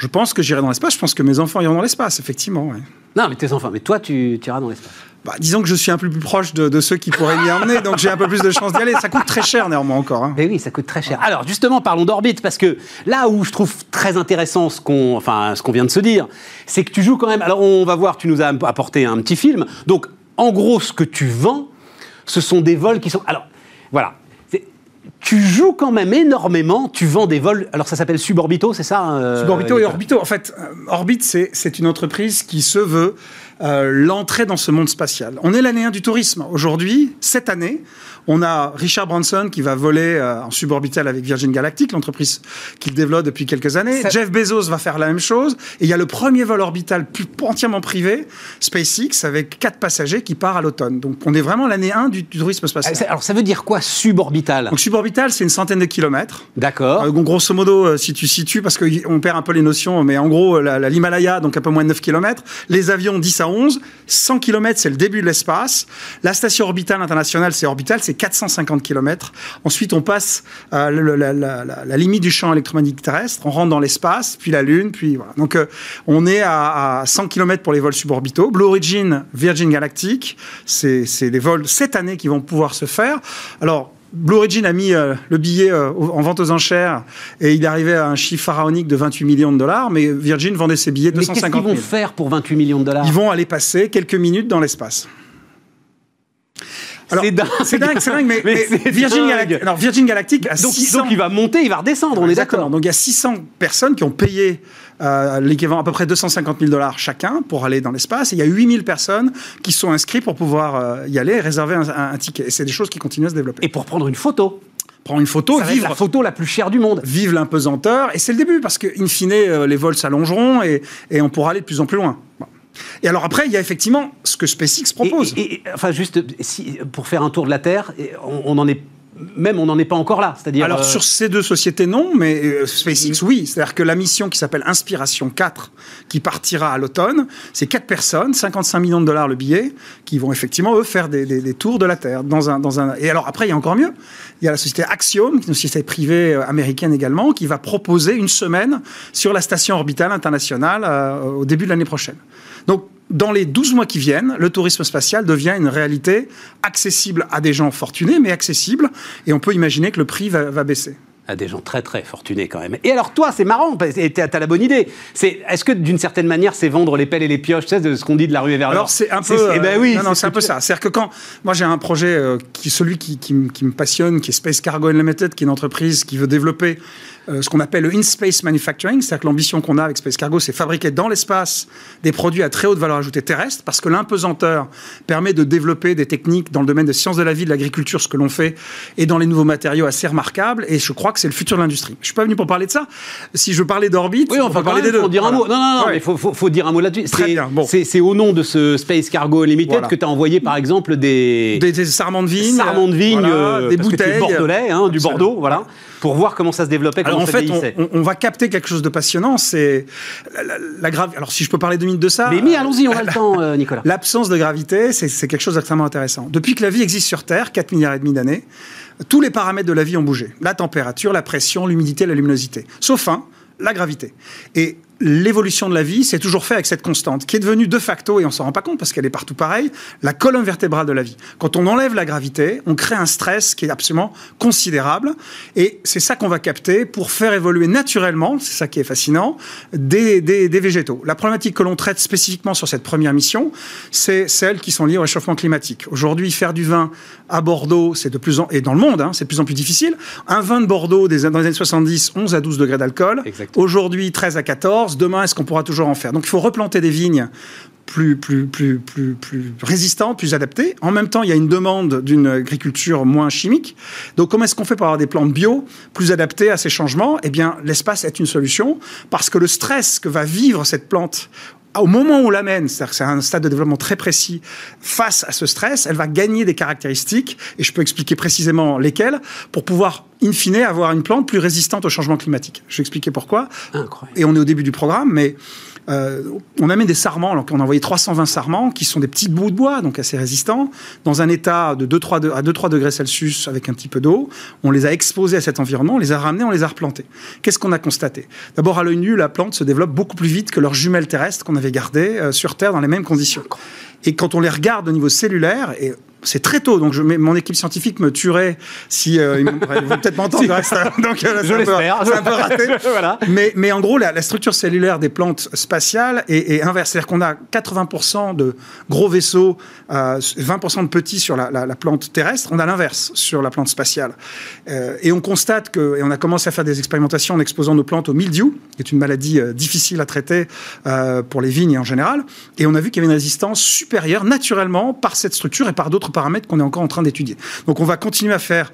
Speaker 3: Je pense que j'irai dans l'espace. Je pense que mes enfants iront dans l'espace, effectivement. ouais.
Speaker 1: Non, mais tes enfants, mais toi, tu, tu iras dans l'espace.
Speaker 3: Bah, disons que je suis un peu plus proche de, de ceux qui pourraient m'y emmener, donc j'ai un peu plus de chances d'y aller. Ça coûte très cher néanmoins encore. hein.
Speaker 1: Mais oui, ça coûte très cher. Alors justement, parlons d'orbite, parce que là où je trouve très intéressant ce qu'on enfin, ce qu'on vient de se dire, c'est que tu joues quand même... Alors on va voir, tu nous as apporté un petit film. Donc en gros, ce que tu vends, ce sont des vols qui sont... Alors voilà. Tu joues quand même énormément, tu vends des vols... Alors ça s'appelle Suborbitaux, c'est ça euh,
Speaker 3: Suborbitaux et Orbitaux. En fait, euh, Orbit, c'est une entreprise qui se veut euh, l'entrée dans ce monde spatial. On est l'année 1 du tourisme. Aujourd'hui, cette année, on a Richard Branson qui va voler euh, en suborbital avec Virgin Galactic, l'entreprise qu'il développe depuis quelques années.
Speaker 1: Ça-
Speaker 3: Jeff Bezos va faire la même chose. Et il y a le premier vol orbital entièrement privé, SpaceX, avec quatre passagers qui part à l'automne. Donc on est vraiment l'année 1 du, du tourisme
Speaker 1: Ah,
Speaker 3: spatial.
Speaker 1: Alors ça veut dire quoi, suborbital?
Speaker 3: Donc suborbital, c'est une centaine de kilomètres.
Speaker 1: D'accord.
Speaker 3: Euh, grosso modo, euh, si tu situes, parce qu'on perd un peu les notions, mais en gros, la- la- l'Himalaya, donc un peu moins de 9 km, les avions 10 à 11, 100 km, c'est le début de l'espace. La station orbitale internationale, c'est orbital, c'est 450 km. Ensuite, on passe euh, la, limite du champ électromagnétique terrestre, on rentre dans l'espace, puis la Lune, puis voilà. Donc, euh, on est à, à 100 km pour les vols suborbitaux. Blue Origin, Virgin Galactic, c'est c'est des vols cette année qui vont pouvoir se faire. Alors, Blue Origin a mis euh, le billet euh, en vente aux enchères et il arrivé à un chiffre pharaonique de 28 millions de dollars, mais Virgin vendait ses billets
Speaker 1: Mais qu'est-ce qu'ils
Speaker 3: 250
Speaker 1: vont
Speaker 3: 000.
Speaker 1: faire pour 28 millions de dollars
Speaker 3: Ils vont aller passer quelques minutes dans l'espace.
Speaker 1: C'est dingue.
Speaker 3: C'est dingue, mais, [LAUGHS] Virgin,
Speaker 1: dingue.
Speaker 3: Galactic, alors Virgin Galactic a
Speaker 1: donc,
Speaker 3: 600
Speaker 1: donc il va monter, il va redescendre, on est d'accord.
Speaker 3: Donc il y a 600 personnes qui ont payé euh, l'équivalent à peu près 250 000 dollars chacun pour aller dans l'espace. Et il y a 8000 personnes qui sont inscrites pour pouvoir euh, y aller et réserver un, ticket. Et c'est des choses qui continuent à se développer.
Speaker 1: Et pour prendre une photo,
Speaker 3: Prendre une photo,
Speaker 1: ça
Speaker 3: vivre
Speaker 1: la photo la plus chère du monde.
Speaker 3: vive l'impesanteur. Et c'est le début, parce que, in fine, euh, les vols s'allongeront et, et on pourra aller de plus en plus loin. Bon. Et alors après, il y a effectivement ce que SpaceX propose.
Speaker 1: Et, enfin, juste si, pour faire un tour de la Terre, on en est même on n'en est pas encore là. C'est-à-dire
Speaker 3: Alors
Speaker 1: euh,
Speaker 3: sur ces deux sociétés, non, mais euh, SpaceX, oui. C'est-à-dire que la mission qui s'appelle Inspiration 4, qui partira à l'automne, c'est quatre personnes, 55 millions de dollars le billet, qui vont effectivement, eux, faire des, des- des tours de la Terre. Dans un, dans un... Et alors après, il y a encore mieux. Il y a la société Axiom, qui est une société privée euh, américaine également, qui va proposer une semaine sur la station orbitale internationale euh, au début de l'année prochaine. Donc, dans les 12 mois qui viennent, le tourisme spatial devient une réalité accessible à des gens fortunés, mais accessible, et on peut imaginer que le prix va, va baisser.
Speaker 1: à des gens très très fortunés quand même. Et alors toi, c'est marrant, t'as la bonne idée. C'est est-ce que d'une certaine manière, c'est vendre les pelles et les pioches, tu sais, de ce qu'on dit de la rue et vers l'or
Speaker 3: Alors c'est un peu.
Speaker 1: Eh ben oui,
Speaker 3: non, non, c'est un peu ça. C'est-à-dire que quand moi j'ai un projet euh, qui celui qui, qui me- qui me passionne, qui est Space Cargo Unlimited, qui est une entreprise qui veut développer euh, ce qu'on appelle le in-space manufacturing, c'est-à-dire que l'ambition qu'on a avec Space Cargo, c'est fabriquer dans l'espace des produits à très haute valeur ajoutée terrestre, parce que l'impesanteur permet de développer des techniques dans le domaine des sciences de la vie, de l'agriculture, ce que l'on fait, et dans les nouveaux matériaux assez remarquables. Et je crois que c'est le futur de l'industrie. Je suis pas venu pour parler de ça. Si je veux parler d'orbite,
Speaker 1: Oui, on va parler des deux. Faut dire un mot. Non, non, non,
Speaker 3: Ouais.
Speaker 1: mais il faut, faut, faut dire un mot là-dessus. C'est-
Speaker 3: bon.
Speaker 1: C'est au nom de ce Space Cargo Unlimited
Speaker 3: Voilà.
Speaker 1: que tu as envoyé, par exemple, des,
Speaker 3: Des, des sarments de vigne,
Speaker 1: sarments de vigne,
Speaker 3: voilà,
Speaker 1: euh,
Speaker 3: des bouteilles.
Speaker 1: bordelais, hein, du. Bordeaux, voilà, pour voir comment ça se développait, comment
Speaker 3: Alors en
Speaker 1: ça
Speaker 3: fait, on, va capter quelque chose de passionnant. C'est la, la- la grave. Alors si je peux parler deux minutes de ça.
Speaker 1: Mais, mais allons-y, on a le temps, euh, Nicolas. [LAUGHS]
Speaker 3: L'absence de gravité, c'est c'est quelque chose d'extrêmement intéressant. Depuis que la vie existe sur Terre, 4 milliards et demi d'années, tous les paramètres de la vie ont bougé. La température, la pression, l'humidité, la luminosité. Sauf un, la gravité. Et l'évolution de la vie s'est toujours fait avec cette constante, qui est devenue de facto, et on s'en rend pas compte parce qu'elle est partout pareille, la colonne vertébrale de la vie. Quand on enlève la gravité, on crée un stress qui est absolument considérable, et c'est ça qu'on va capter pour faire évoluer naturellement, c'est ça qui est fascinant, des, des, des végétaux. La problématique que l'on traite spécifiquement sur cette première mission, c'est celles qui sont liées au réchauffement climatique. Aujourd'hui, faire du vin à Bordeaux, c'est de plus en et dans le monde, hein, c'est de plus en plus difficile. Un vin de Bordeaux des, dans les années 70, 11 à 12 degrés d'alcool. Aujourd'hui, 13 à 14. Demain, est-ce qu'on pourra toujours en faire? Donc, il faut replanter des vignes plus, plus, plus, plus, plus résistante, plus adaptée. En même temps, il y a une demande d'une agriculture moins chimique. Donc, comment est-ce qu'on fait pour avoir des plantes bio plus adaptées à ces changements? Eh bien, l'espace est une solution parce que le stress que va vivre cette plante au moment où l'amène, c'est-à-dire que c'est un stade de développement très précis, face à ce stress, elle va gagner des caractéristiques, et je peux expliquer précisément lesquelles, pour pouvoir, in fine, avoir une plante plus résistante au changement climatique. Je vais expliquer pourquoi. Incroyable. Et on est au début du programme, mais euh, on amène des sarments, alors on a envoyé 320 sarments, qui sont des petits bouts de bois, donc assez résistants, dans un état de 2, 3, à 2-3 degrés Celsius avec un petit peu d'eau. On les a exposés à cet environnement, on les a ramenés, on les a replantés. Qu'est-ce qu'on a constaté? D'abord, à l'œil nu, la plante se développe beaucoup plus vite que leurs jumelles terrestres qu'on avait gardées euh, sur Terre dans les mêmes conditions. Et quand on les regarde au niveau cellulaire, et c'est très tôt, donc je, mon équipe scientifique me tuerait si euh, ils vont peut-être m'entendre. [LAUGHS]
Speaker 1: donc euh.
Speaker 3: C'est un peu raté. [LAUGHS] voilà. mais, mais en gros, la, structure cellulaire des plantes spatiales est, inverse, c'est-à-dire qu'on a 80% de gros vaisseaux, 20% euh, de petits sur la, plante terrestre. On a l'inverse sur la plante spatiale. et on constate que, et on a commencé à faire des expérimentations en exposant nos plantes au mildiou, qui est une maladie difficile à traiter pour les vignes en général. Et on a vu qu'il y avait une résistance supérieure naturellement par cette structure et par d'autres paramètres qu'on est encore en train d'étudier. Donc on va continuer à faire,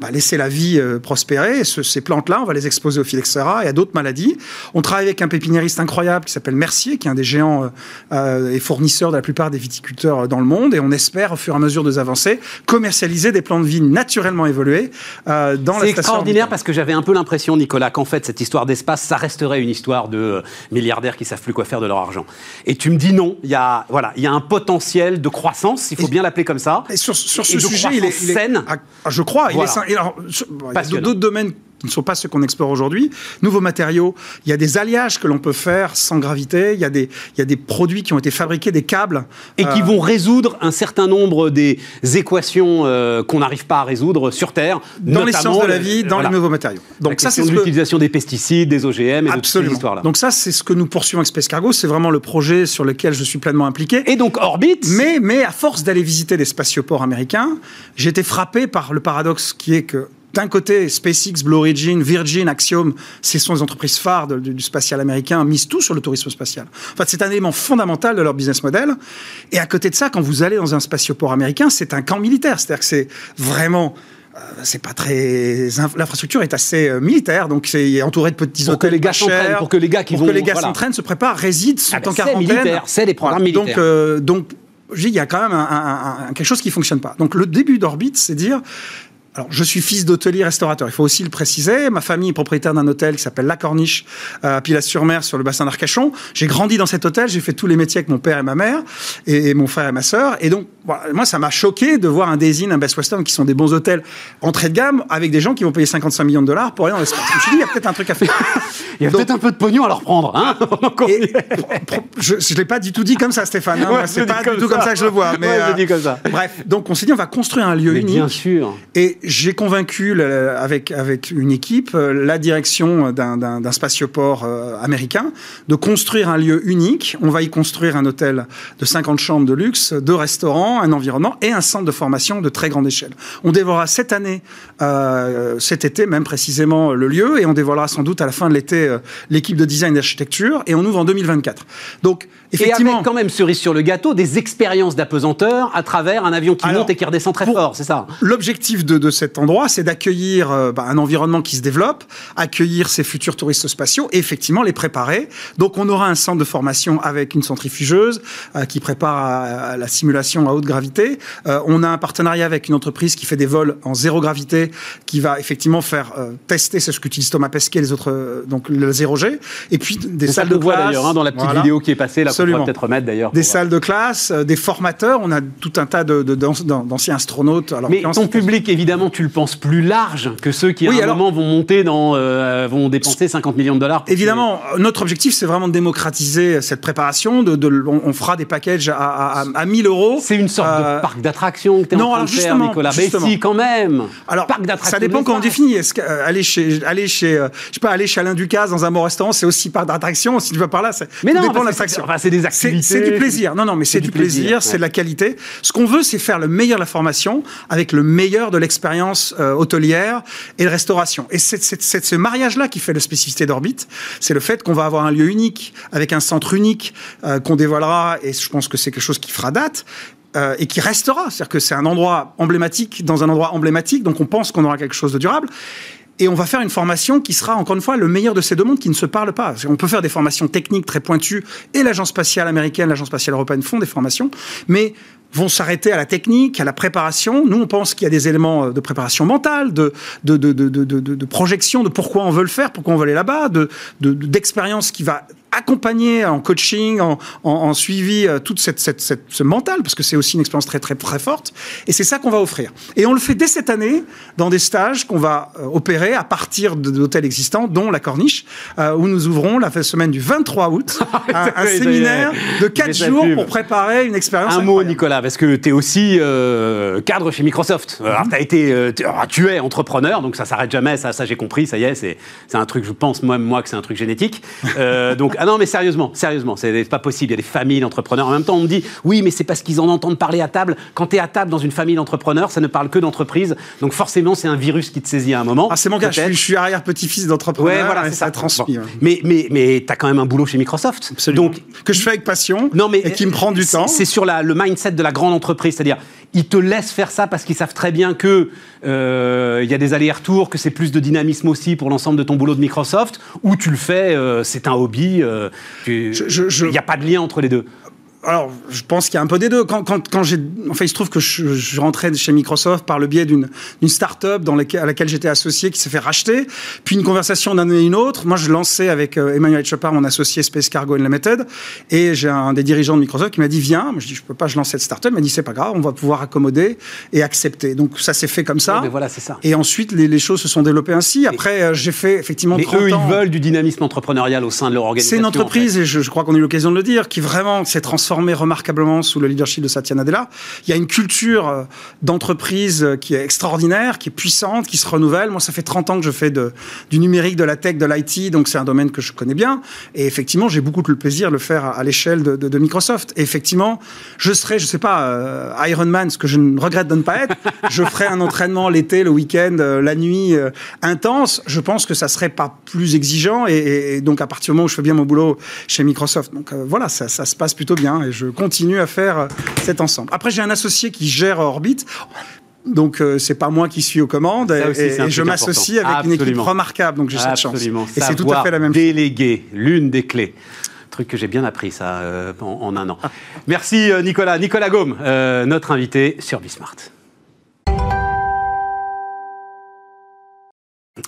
Speaker 3: bah, laisser la vie euh, prospérer. ces plantes-là, on va les exposer au phylloxéra et à d'autres maladies. On travaille avec un pépiniériste incroyable qui s'appelle Mercier, qui est un des géants euh, euh, et fournisseurs de la plupart des viticulteurs dans le monde. Et on espère, au fur et à mesure des avancées, commercialiser des plantes de vigne naturellement évoluées dans la.
Speaker 1: C'est extraordinaire parce que j'avais un peu l'impression, Nicolas, qu'en fait, cette histoire d'espace, ça resterait une histoire de milliardaires qui savent plus quoi faire de leur argent. Et tu me dis non, il y a, voilà, il y a un potentiel de croissance, il faut bien l'appeler comme ça,
Speaker 3: et sur, sur ce sujet, il est, saine. Ah, je crois. Il est Et alors, il y a d'autres domaines ne sont pas ceux qu'on explore aujourd'hui. Nouveaux matériaux, il y a des alliages que l'on peut faire sans gravité, il y, a des, il y a des produits qui ont été fabriqués, des câbles.
Speaker 1: Et qui euh, vont résoudre un certain nombre des équations euh, qu'on n'arrive pas à résoudre sur Terre.
Speaker 3: Dans les sciences de la vie, dans les nouveaux matériaux.
Speaker 1: Donc ça, c'est l'utilisation des pesticides, des OGM et
Speaker 3: de toutes ces histoires-là. Donc ça, c'est ce que nous poursuivons avec Space Cargo, c'est vraiment le projet sur lequel je suis pleinement impliqué.
Speaker 1: Et donc Orbit
Speaker 3: Mais, mais à force d'aller visiter les spatioports américains, j'ai été frappé par le paradoxe qui est que d'un côté, SpaceX, Blue Origin, Virgin, Axiom, ce sont les entreprises phares du, spatial américain, misent tout sur le tourisme spatial. En fait, c'est un élément fondamental de leur business model. Et à côté de ça, quand vous allez dans un spatioport américain, c'est un camp militaire. C'est-à-dire que c'est vraiment euh, c'est pas très l'infrastructure est assez euh, militaire donc c'est entouré de petits
Speaker 1: pour
Speaker 3: hôtels
Speaker 1: que les gars s'entraînent pour que les gars qui
Speaker 3: pour que les gars s'entraînent se préparent résident sont ah en quarantaine
Speaker 1: c'est des programmes militaires
Speaker 3: donc euh, donc il y a quand même quelque chose qui fonctionne pas. Donc le début d'Orbit, c'est dire alors, je suis fils d'hôtelier restaurateur. Il faut aussi le préciser. Ma famille est propriétaire d'un hôtel qui s'appelle La Corniche à Pilas-sur-Mer, sur le bassin d'Arcachon. J'ai grandi dans cet hôtel. J'ai fait tous les métiers avec mon père et ma mère, et, mon frère et ma sœur. Et donc, moi, ça m'a choqué de voir un Design, un Best Western, qui sont des bons hôtels entrée de gamme, avec des gens qui vont payer 55 millions de dollars pour aller dans l'espace. Je me suis dit, il y a peut-être un truc à faire. [LAUGHS]
Speaker 1: il y a peut-être un peu de pognon à leur prendre. Hein [LAUGHS]
Speaker 3: je ne l'ai pas du tout dit comme ça, Stéphane. Hein. c'est pas du tout comme ça que je le vois. [LAUGHS] Mais,
Speaker 1: dit comme ça.
Speaker 3: Bref, donc on s'est dit, on va construire un lieu
Speaker 1: mais
Speaker 3: unique.
Speaker 1: Bien sûr.
Speaker 3: Et j'ai convaincu avec, avec une équipe, euh, la direction d'un spatioport euh, américain, de construire un lieu unique. On va y construire un hôtel de 50 chambres de luxe, deux restaurants, un environnement et un centre de formation de très grande échelle. On dévoilera cette année, euh, cet été même précisément, le lieu et on dévoilera sans doute à la fin de l'été l'équipe de design d'architecture et on ouvre en 2024. Donc, effectivement.
Speaker 1: Et avec quand même cerise sur le gâteau, des expériences d'apesanteur à travers un avion qui monte et qui redescend très fort, c'est ça
Speaker 3: L'objectif de, de cet endroit, c'est d'accueillir euh, bah, un environnement qui se développe, accueillir ces futurs touristes spatiaux et effectivement les préparer. Donc on aura un centre de formation avec une centrifugeuse euh, qui prépare à, la simulation à haute gravité. Euh, on a un partenariat avec une entreprise qui fait des vols en zéro gravité, qui va effectivement faire tester ce qu'utilise Thomas Pesquet et les autres, donc le zéro G. Et puis des salles de classe.
Speaker 1: d'ailleurs hein, dans la petite vidéo qui est passée là, qu'on peut-être remettre d'ailleurs.
Speaker 3: Des salles de classe, des formateurs. On a tout un tas d'anciens astronautes.
Speaker 1: Alors, Mais ton public, évidemment, tu le penses plus large que ceux qui, à un moment, vont monter dans, euh, vont dépenser 50 millions de dollars.
Speaker 3: Évidemment, notre objectif, c'est vraiment de démocratiser cette préparation. De, on, fera des packages à, à, 1000 euros.
Speaker 1: C'est une sorte de euh, parc d'attraction que tu es non, en train de faire, Nicolas. Mais si, quand même.
Speaker 3: Alors, parc d'attraction. Ça dépend comment on définit. Est-ce qu'aller chez, aller chez, je sais pas, aller chez Alain Ducasse dans un bon restaurant, c'est aussi parc d'attraction. Si tu vas par là, c'est.
Speaker 1: Mais non, dépend de l'attraction.
Speaker 3: c'est des activités. C'est du plaisir. Non, non, mais c'est du, plaisir, c'est de la qualité. Ce qu'on veut, c'est faire le meilleur de la formation avec le meilleur de l'expérience l'expérience hôtelière et de restauration. Et c'est ce mariage-là qui fait la spécificité d'Orbit. C'est le fait qu'on va avoir un lieu unique, avec un centre unique qu'on dévoilera, et je pense que c'est quelque chose qui fera date, euh, et qui restera. C'est-à-dire que c'est un endroit emblématique dans un endroit emblématique, donc on pense qu'on aura quelque chose de durable. Et on va faire une formation qui sera, encore une fois, le meilleur de ces deux mondes qui ne se parlent pas. On peut faire des formations techniques très pointues, et l'Agence spatiale américaine, l'Agence spatiale européenne font des formations, mais vont s'arrêter à la technique, à la préparation. Nous, on pense qu'il y a des éléments de préparation mentale, de, de, de, de, projection, de pourquoi on veut le faire, pourquoi on veut aller là-bas, d'expérience qui va accompagner en coaching, en, suivi, euh, toute cette, cette, ce mental, parce que c'est aussi une expérience très, très, très forte. Et c'est ça qu'on va offrir. Et on le fait dès cette année dans des stages qu'on va euh, opérer à partir d'hôtels existants, dont la Corniche, euh, où nous ouvrons la semaine du 23 août [LAUGHS] un, séminaire de 4 jours pour préparer une expérience.
Speaker 1: Un mot, Nicolas, parce que tu es aussi cadre chez Microsoft. Alors, as été, tu es entrepreneur, donc ça s'arrête jamais, ça, ça j'ai compris, ça y est, c'est un truc, je pense moi, moi que c'est un truc génétique. donc, ah non, mais sérieusement, sérieusement, c'est pas possible. Il y a des familles d'entrepreneurs. En même temps, on me dit, oui, mais c'est parce qu'ils en entendent parler à table. Quand tu es à table dans une famille d'entrepreneurs, ça ne parle que d'entreprise. Donc forcément, c'est un virus qui te saisit à un moment.
Speaker 3: Ah, c'est mon cas, je, suis arrière-petit-fils d'entrepreneur. Ouais, voilà, ça, transmis.
Speaker 1: Mais, mais, mais tu as quand même un boulot chez Microsoft.
Speaker 3: Absolument. Donc, que je fais avec passion non, mais, et qui me prend du temps.
Speaker 1: C'est sur la, le mindset de la grande entreprise. C'est-à-dire, ils te laissent faire ça parce qu'ils savent très bien que euh, il y a des allers-retours, que c'est plus de dynamisme aussi pour l'ensemble de ton boulot de Microsoft, ou tu le fais, euh, c'est un hobby. Euh, il n'y a pas de lien entre les deux
Speaker 3: alors, je pense qu'il y a un peu des deux. Quand, quand, quand j'ai, enfin, il se trouve que je, je, rentrais chez Microsoft par le biais d'une, d'une start-up dans laquelle, à laquelle j'étais associé, qui s'est fait racheter. Puis une conversation d'un et une autre. Moi, je lançais avec euh, Emmanuel Chopard, mon associé Space Cargo Unlimited, et j'ai un des dirigeants de Microsoft qui m'a dit viens. Moi, je dis je peux pas, je lance cette start-up. Il m'a dit c'est pas grave, on va pouvoir accommoder et accepter. Donc ça s'est fait comme ça.
Speaker 1: voilà, c'est ça.
Speaker 3: Et ensuite, les, les, choses se sont développées ainsi. Après, euh, j'ai fait effectivement.
Speaker 1: Mais eux, ils veulent du dynamisme entrepreneurial au sein de leur organisation.
Speaker 3: C'est une entreprise, et je, je crois qu'on a eu l'occasion de le dire, qui vraiment s'est transformée remarquablement sous le leadership de Satya Nadella. Il y a une culture euh, d'entreprise euh, qui est extraordinaire, qui est puissante, qui se renouvelle. Moi, ça fait 30 ans que je fais du numérique, de la tech, de l'IT, donc c'est un domaine que je connais bien. Et effectivement, j'ai beaucoup de plaisir de le faire à, l'échelle de, Microsoft. Et effectivement, je serai, je sais pas, euh, Iron Man, ce que je ne regrette de ne pas être. je ferai un entraînement l'été, le week-end, la nuit intense. Je pense que ça serait pas plus exigeant. Et, donc, à partir du moment où je fais bien mon boulot chez Microsoft, donc voilà, ça se passe plutôt bien et je continue à faire euh, cet ensemble. Après, j'ai un associé qui gère Orbit. Donc euh, c'est pas moi qui suis aux commandes et, je m'associe avec une équipe remarquable. Donc j'ai cette chance.
Speaker 1: Et c'est tout à fait la même délégué, l'une des clés. Truc que j'ai bien appris ça euh, en, un an. Merci Nicolas. Nicolas Gaume, notre invité sur Bismart.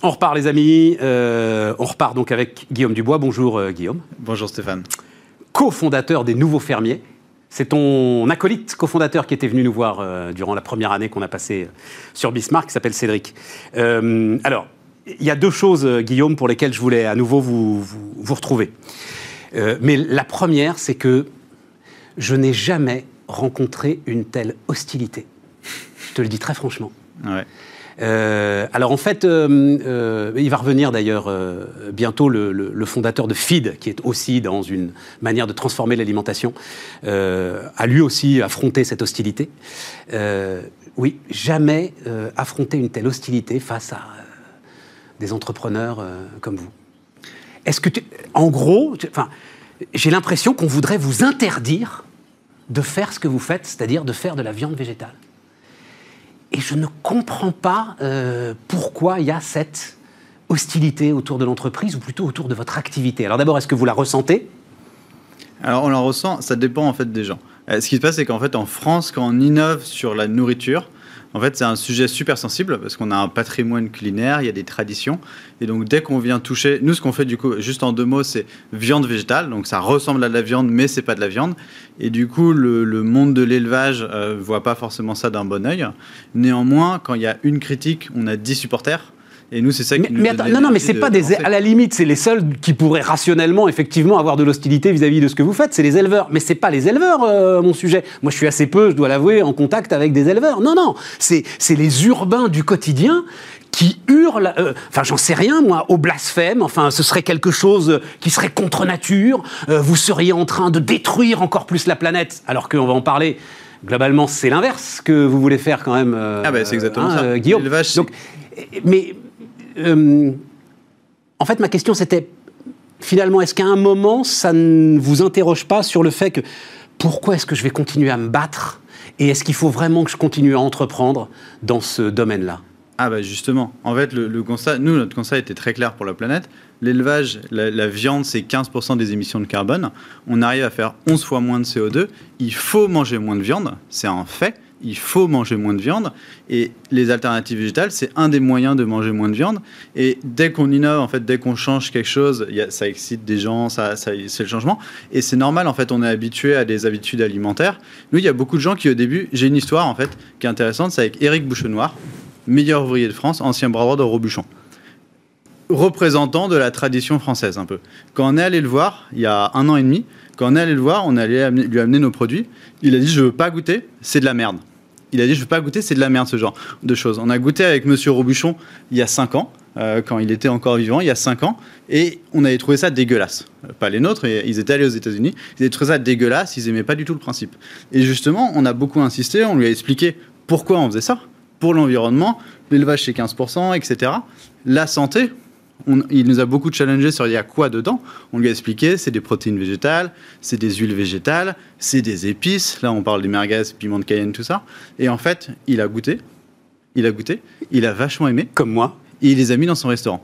Speaker 1: On repart les amis. on repart donc avec Guillaume Dubois. Bonjour Guillaume.
Speaker 4: Bonjour Stéphane.
Speaker 1: Co-fondateur des Nouveaux Fermiers. C'est ton acolyte cofondateur qui était venu nous voir euh, durant la première année qu'on a passée euh, sur Bismarck, qui s'appelle Cédric. Euh, alors, il y a deux choses, Guillaume, pour lesquelles je voulais à nouveau vous, vous, retrouver. mais la première, c'est que je n'ai jamais rencontré une telle hostilité. Je te le dis très franchement. Ouais. Euh, alors en fait, euh, euh, il va revenir d'ailleurs bientôt le, fondateur de Feed, qui est aussi dans une manière de transformer l'alimentation, a lui aussi affronté cette hostilité. oui, jamais affronter une telle hostilité face à des entrepreneurs comme vous. Est-ce que, en gros, j'ai l'impression qu'on voudrait vous interdire de faire ce que vous faites, c'est-à-dire de faire de la viande végétale. Et je ne comprends pas euh, pourquoi il y a cette hostilité autour de l'entreprise, ou plutôt autour de votre activité. Alors d'abord, est-ce que vous la ressentez?
Speaker 4: Alors on la ressent, ça dépend en fait des gens. Euh, ce qui se passe, c'est qu'en fait en France, quand on innove sur la nourriture, en fait, c'est un sujet super sensible parce qu'on a un patrimoine culinaire, il y a des traditions. Et donc, dès qu'on vient toucher, nous, ce qu'on fait, du coup, juste en deux mots, c'est viande végétale. Donc, ça ressemble à de la viande, mais c'est pas de la viande. Et du coup, le, monde de l'élevage euh, voit pas forcément ça d'un bon oeil. Néanmoins, quand il y a une critique, on a dix supporters. Et nous, c'est ça qui
Speaker 1: mais, attends, Non, non, mais c'est pas des. À la limite, c'est les seuls qui pourraient rationnellement, effectivement, avoir de l'hostilité vis-à-vis de ce que vous faites. C'est les éleveurs. Mais c'est pas les éleveurs, euh, mon sujet. Moi, je suis assez peu, je dois l'avouer, en contact avec des éleveurs. Non, non. C'est les urbains du quotidien qui hurlent, euh, enfin j'en sais rien moi, au blasphème, enfin ce serait quelque chose qui serait contre nature, euh, vous seriez en train de détruire encore plus la planète, alors qu'on va en parler, globalement, c'est l'inverse que vous voulez faire quand même.
Speaker 4: ah ben c'est exactement hein, ça.
Speaker 1: Guillaume. Donc, mais en fait, ma question c'était finalement, est-ce qu'à un moment, ça ne vous interroge pas sur le fait que pourquoi est-ce que je vais continuer à me battre et est-ce qu'il faut vraiment que je continue à entreprendre dans ce domaine-là?
Speaker 4: Ah bah justement, en fait, le, constat, nous, notre constat était très clair pour la planète. L'élevage, la, viande, c'est 15% des émissions de carbone. On arrive à faire 11 fois moins de CO2. Il faut manger moins de viande, c'est un fait il faut manger moins de viande. Et les alternatives végétales, c'est un des moyens de manger moins de viande. Et dès qu'on innove, en fait, dès qu'on change quelque chose, ça excite des gens, ça, c'est le changement. Et c'est normal, en fait, on est habitué à des habitudes alimentaires. Nous, il y a beaucoup de gens qui, au début, j'ai une histoire, en fait, qui est intéressante, c'est avec Éric Bouchenoir, meilleur ouvrier de France, ancien bras droit de Robuchon représentant de la tradition française un peu. Quand on est allé le voir, il y a un an et demi, quand on est allé le voir, on allé lui amener nos produits, il a dit je veux pas goûter, c'est de la merde il a dit je veux pas goûter, c'est de la merde ce genre de choses. On a goûté avec Monsieur Robuchon il y a 5 ans, euh, quand il était encore vivant, il y a 5 ans, et on avait trouvé ça dégueulasse. Pas les nôtres, ils étaient allés aux États-Unis, ils avaient trouvé ça dégueulasse, ils aimaient pas du tout le principe. Et justement, on a beaucoup insisté, on lui a expliqué pourquoi on faisait ça, pour l'environnement, l'élevage c'est 15%, etc. La santé, il nous a beaucoup challengé sur il y a quoi dedans. On lui a expliqué, c'est des protéines végétales, c'est des huiles végétales, c'est des épices. Là, on parle des merguez, piment de Cayenne, tout ça. Et en fait, il a goûté, il a goûté, il a vachement aimé.
Speaker 1: Comme moi.
Speaker 4: Et il les a mis dans son restaurant.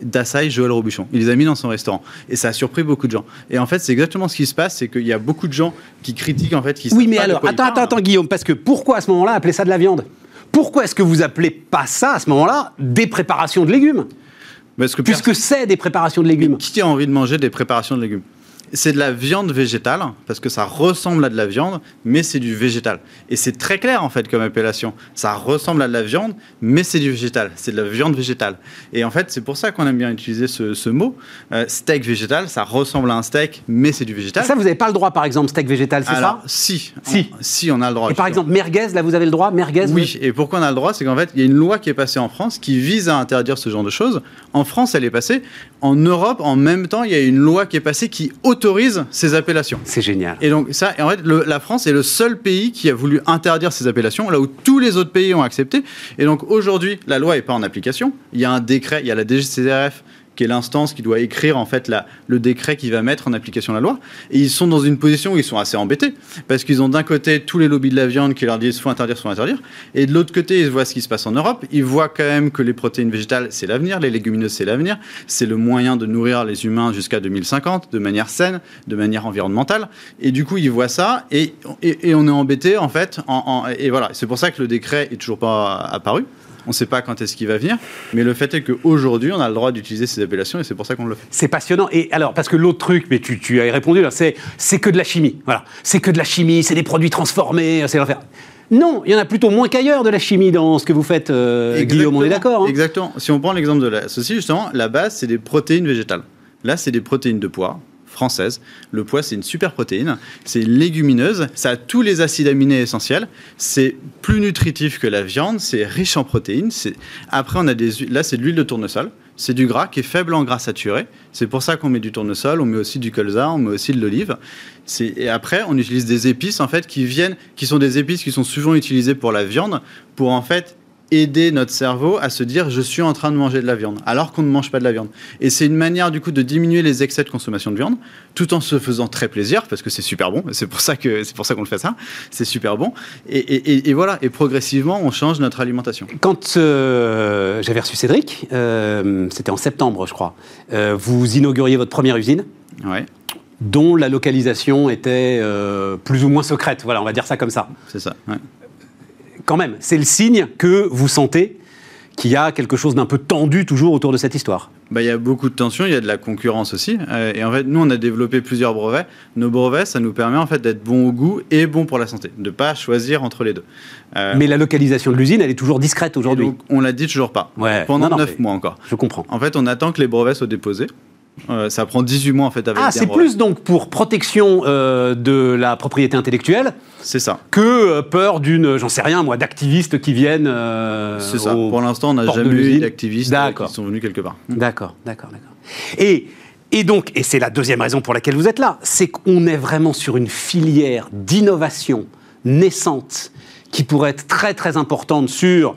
Speaker 4: Dassaï Joël Robuchon. Il les a mis dans son restaurant. Et ça a surpris beaucoup de gens. Et en fait, c'est exactement ce qui se passe, c'est qu'il y a beaucoup de gens qui critiquent, en fait, qui
Speaker 1: Oui, mais alors, attends, attends, attends, Guillaume, parce que pourquoi à ce moment-là appeler ça de la viande? Pourquoi est-ce que vous appelez pas ça, à ce moment-là, des préparations de légumes? Puisque c'est des préparations de légumes.
Speaker 4: Qui a envie de manger des préparations de légumes? C'est de la viande végétale, parce que ça ressemble à de la viande, mais c'est du végétal. Et c'est très clair, en fait, comme appellation. Ça ressemble à de la viande, mais c'est du végétal. C'est de la viande végétale. Et en fait, c'est pour ça qu'on aime bien utiliser ce, mot. Euh, steak végétal, ça ressemble à un steak, mais c'est du végétal.
Speaker 1: ça, vous n'avez pas le droit, par exemple, steak végétal, c'est ça
Speaker 4: Si. Si. On, si, on a le droit.
Speaker 1: Et par exemple, merguez, là, vous avez le droit Merguez
Speaker 4: Oui, et pourquoi on a le droit C'est qu'en fait, il y a une loi qui est passée en France qui vise à interdire ce genre de choses. En France, elle est passée. En Europe, en même temps, il y a une loi qui est passée qui autorise ces appellations.
Speaker 1: C'est génial.
Speaker 4: Et donc ça, en fait, la France est le seul pays qui a voulu interdire ces appellations, là où tous les autres pays ont accepté. Et donc aujourd'hui, la loi n'est pas en application. Il y a un décret, il y a la DGCRF qui est l'instance qui doit écrire en fait le décret qui va mettre en application la loi. Et ils sont dans une position où ils sont assez embêtés parce qu'ils ont d'un côté tous les lobbies de la viande qui leur disent faut interdire, faut interdire, et de l'autre côté ils voient ce qui se passe en Europe. Ils voient quand même que les protéines végétales c'est l'avenir, les légumineuses c'est l'avenir, c'est le moyen de nourrir les humains jusqu'à 2050 de manière saine, de manière environnementale. Et du coup ils voient ça et, on est embêté en fait. Et voilà, c'est pour ça que le décret est toujours pas apparu. On ne sait pas quand est-ce qu'il va venir, mais le fait est qu'aujourd'hui, on a le droit d'utiliser ces appellations et c'est pour ça qu'on le fait.
Speaker 1: C'est passionnant. Et alors, parce que l'autre truc, mais tu, tu as répondu c'est que de la chimie. Voilà, c'est que de la chimie, c'est des produits transformés, c'est l'enfer. Non, il y en a plutôt moins qu'ailleurs de la chimie dans ce que vous faites, euh, Guillaume, on est d'accord
Speaker 4: hein Exactement. Si on prend l'exemple de la ceci, justement, la base, c'est des protéines végétales. Là, c'est des protéines de pois, française. Le pois, c'est une super protéine, c'est légumineuse, ça a tous les acides aminés essentiels, c'est plus nutritif que la viande, c'est riche en protéines. Après, on a des là, c'est de l'huile de tournesol. C'est du gras qui est faible en gras saturé. C'est pour ça qu'on met du tournesol, on met aussi du colza, on met aussi de l'olive. Et après, on utilise des épices en fait qui viennent, qui sont des épices qui sont souvent utilisées pour la viande, pour en fait aider notre cerveau à se dire je suis en train de manger de la viande alors qu'on ne mange pas de la viande. Et c'est une manière du coup de diminuer les excès de consommation de viande tout en se faisant très plaisir parce que c'est super bon. C'est pour ça que c'est pour ça qu'on le fait ça. C'est super bon. Et, voilà. Et progressivement, on change notre alimentation.
Speaker 1: Quand euh, j'avais reçu Cédric, euh, c'était en septembre, je crois. Euh, vous inauguriez votre première usine.
Speaker 4: Ouais
Speaker 1: dont la localisation était plus ou moins secrète. Voilà, on va dire ça comme ça.
Speaker 4: C'est ça.
Speaker 1: Ouais quand même, c'est le signe que vous sentez qu'il y a quelque chose d'un peu tendu toujours autour de cette histoire.
Speaker 4: Bah, il y a beaucoup de tensions, il y a de la concurrence aussi. Euh, et en fait, nous, on a développé plusieurs brevets. Nos brevets, ça nous permet en fait d'être bon au goût et bon pour la santé, de ne pas choisir entre les deux.
Speaker 1: Euh, Mais la localisation de l'usine, elle est toujours discrète aujourd'hui.
Speaker 4: On l'a dit toujours pas.
Speaker 1: Ouais.
Speaker 4: Pendant neuf mois encore.
Speaker 1: Je comprends.
Speaker 4: En fait, on attend que les brevets soient déposés. Euh, ça prend 18 mois en fait avec
Speaker 1: Ah, c'est plus donc pour protection euh, de la propriété intellectuelle.
Speaker 4: C'est ça.
Speaker 1: Que euh, peur d'une, j'en sais rien moi, d'activistes qui viennent.
Speaker 4: c'est ça. Pour l'instant, on n'a jamais eu d'activistes qui sont venus quelque part.
Speaker 1: D'accord, d'accord, d'accord. Et, et donc, et c'est la deuxième raison pour laquelle vous êtes là, c'est qu'on est vraiment sur une filière d'innovation naissante qui pourrait être très très importante sur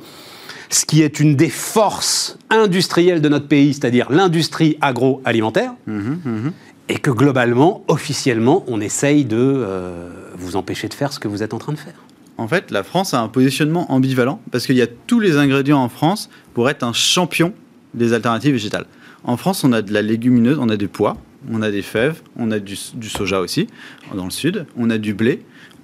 Speaker 1: ce qui est une des forces industrielles de notre pays, c'est-à-dire l'industrie agroalimentaire, mhm, mhm. et que globalement, officiellement, on essaye de euh, vous empêcher de faire ce que vous êtes en train de faire.
Speaker 4: En fait, la France a un positionnement ambivalent parce qu'il y a tous les ingrédients en France pour être un champion des alternatives végétales. En France, on a de la légumineuse, on a des pois, on a des fèves, on a du, du soja aussi, dans le sud, on a du blé,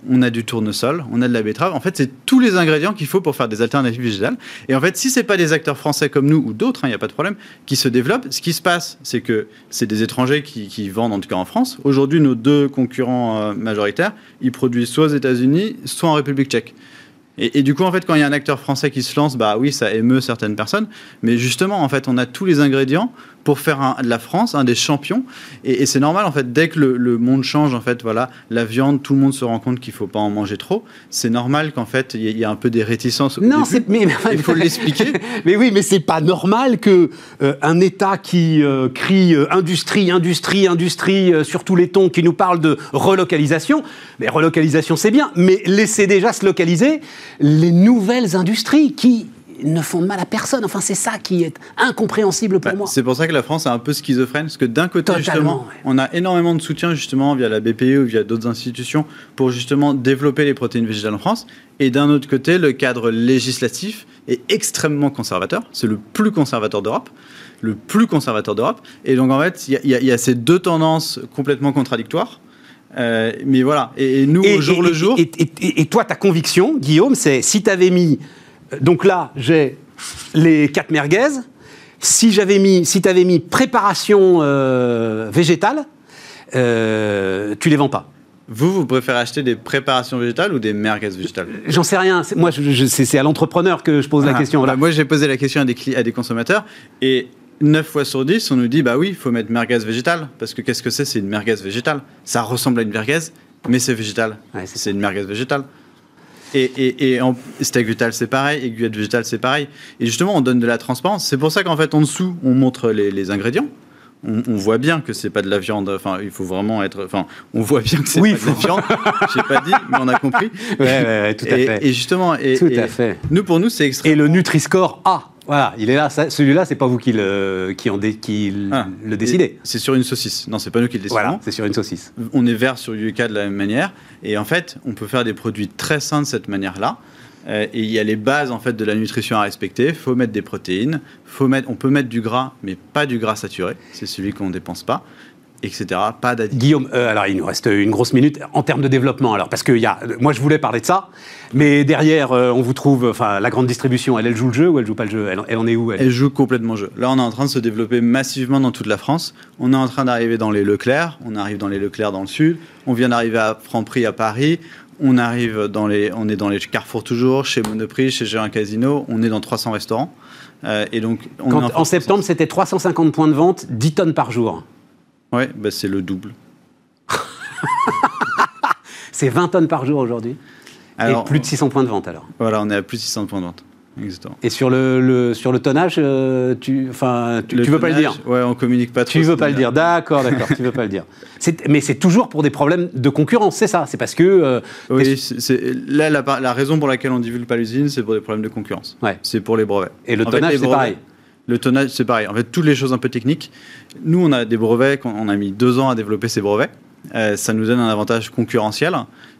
Speaker 4: on a du tournesol, on a de la betterave. En fait, c'est tous les ingrédients qu'il faut pour faire des alternatives végétales. Et en fait, si c'est pas des acteurs français comme nous ou d'autres, il hein, n'y a pas de problème, qui se développent, ce qui se passe, c'est que c'est des étrangers qui, vendent en tout cas en France. Aujourd'hui, nos deux concurrents euh, majoritaires, ils produisent soit aux États-Unis, soit en République tchèque. Et, du coup, en fait, quand il y a un acteur français qui se lance, bah oui, ça émeut certaines personnes. Mais justement, en fait, on a tous les ingrédients pour faire un, de la France un des champions. Et, c'est normal, en fait, dès que le, monde change, en fait, voilà, la viande, tout le monde se rend compte qu'il faut pas en manger trop. C'est normal qu'en fait, il y, a un peu des réticences.
Speaker 1: non, mais,
Speaker 4: il faut [LAUGHS] l'expliquer.
Speaker 1: mais oui, mais c'est pas normal que euh, un État qui euh, crie euh, industrie, industrie, industrie sur tous les tons, qui nous parle de relocalisation. Mais relocalisation, c'est bien, mais laissez déjà se localiser les nouvelles industries qui ne font de mal à personne. Enfin, c'est ça qui est incompréhensible pour bah, moi.
Speaker 4: C'est pour ça que la France est un peu schizophrène, parce que d'un côté, justement, on a énormément de soutien justement via la BPE ou via d'autres institutions pour justement développer les protéines végétales en France, et d'un autre côté, le cadre législatif est extrêmement conservateur. C'est le plus conservateur d'Europe le plus conservateur d'Europe. Et donc, en fait, il y, y, a ces deux tendances complètement contradictoires. Euh, mais voilà, et, nous, au jour le jour.
Speaker 1: Et, toi, ta conviction, Guillaume, c'est si tu avais mis. Donc là, j'ai les quatre merguez. Si j'avais mis, si tu avais mis préparation euh, végétale, euh, tu les vends pas.
Speaker 4: Vous, vous préférez acheter des préparations végétales ou des merguez végétales?
Speaker 1: J'en sais rien. Moi, c'est à l'entrepreneur que je pose la ah, question.
Speaker 4: Voilà. Bah, moi, j'ai posé la question à des, à des consommateurs et 9 fois sur 10, on nous dit bah oui, il faut mettre merguez végétale. Parce que qu'est-ce que c'est? C'est une merguez végétale. Ça ressemble à une merguez, mais c'est végétal. c'est une merguez végétale. Et, et, et en steak végétal, c'est pareil. Aiguillette végétale, c'est pareil. Et justement, on donne de la transparence. C'est pour ça qu'en fait, en dessous, on montre les, ingrédients. On, voit bien que c'est pas de la viande. Enfin, il faut vraiment être. Enfin, on voit bien que c'est oui, pas de la viande. J'ai pas dit, mais on a compris.
Speaker 1: Ouais, ouais, tout à fait.
Speaker 4: Et justement, et,
Speaker 1: tout à fait.
Speaker 4: Nous, pour nous, c'est extrêmement.
Speaker 1: Et le Nutri-Score A. Voilà, il est là. Celui-là, c'est pas vous qui le, qui en qui ah. le décidez.
Speaker 4: C'est sur une saucisse. Non, c'est pas nous qui le décidons.
Speaker 1: Voilà, c'est sur une saucisse.
Speaker 4: On est vert sur Yuka de la même manière. Et en fait, on peut faire des produits très sains de cette manière-là. Euh, et il y a les bases en fait de la nutrition à respecter. Il faut mettre des protéines. Faut mettre, on peut mettre du gras, mais pas du gras saturé. C'est celui qu'on ne dépense pas etc. Pas.
Speaker 1: Guillaume, euh, alors il nous reste une grosse minute en termes de développement. Alors parce que y a, moi je voulais parler de ça, mais derrière euh, on vous trouve, enfin la grande distribution, elle, elle joue le jeu ou elle joue pas le jeu? Elle, en est où
Speaker 4: elle, joue complètement le jeu. Là on est en train de se développer massivement dans toute la France. On est en train d'arriver dans les Leclerc. On arrive dans les Leclerc dans le sud. On vient d'arriver à Franprix à Paris. On arrive dans les, on est dans les Carrefour toujours, chez Monoprix, chez Géant Casino. On est dans 300 restaurants. Euh, et donc,
Speaker 1: en septembre, c'était 350 points de vente, 10 tonnes par jour.
Speaker 4: Ouais, bah c'est le double. [LAUGHS]
Speaker 1: c'est 20 tonnes par jour aujourd'hui. Et plus de 600 points de vente alors.
Speaker 4: Voilà, on est à plus de 600 points de vente. Exactement.
Speaker 1: Et sur le, sur le tonnage, euh, tu, enfin, tu, veux pas le dire
Speaker 4: Ouais, on communique pas trop.
Speaker 1: Tu veux pas le dire, d'accord, d'accord, tu veux pas le dire. [LAUGHS] Mais c'est toujours pour des problèmes de concurrence, c'est ça C'est parce que. Euh,
Speaker 4: oui, c'est là la, la, raison pour laquelle on divulgue pas l'usine, c'est pour des problèmes de concurrence.
Speaker 1: Ouais.
Speaker 4: C'est pour les brevets.
Speaker 1: Et le tonnage, c'est pareil.
Speaker 4: Le tonnage, c'est pareil. En fait, toutes les choses un peu techniques. Nous, on a des brevets, on a mis deux ans à développer ces brevets. Euh, ça nous donne un avantage concurrentiel.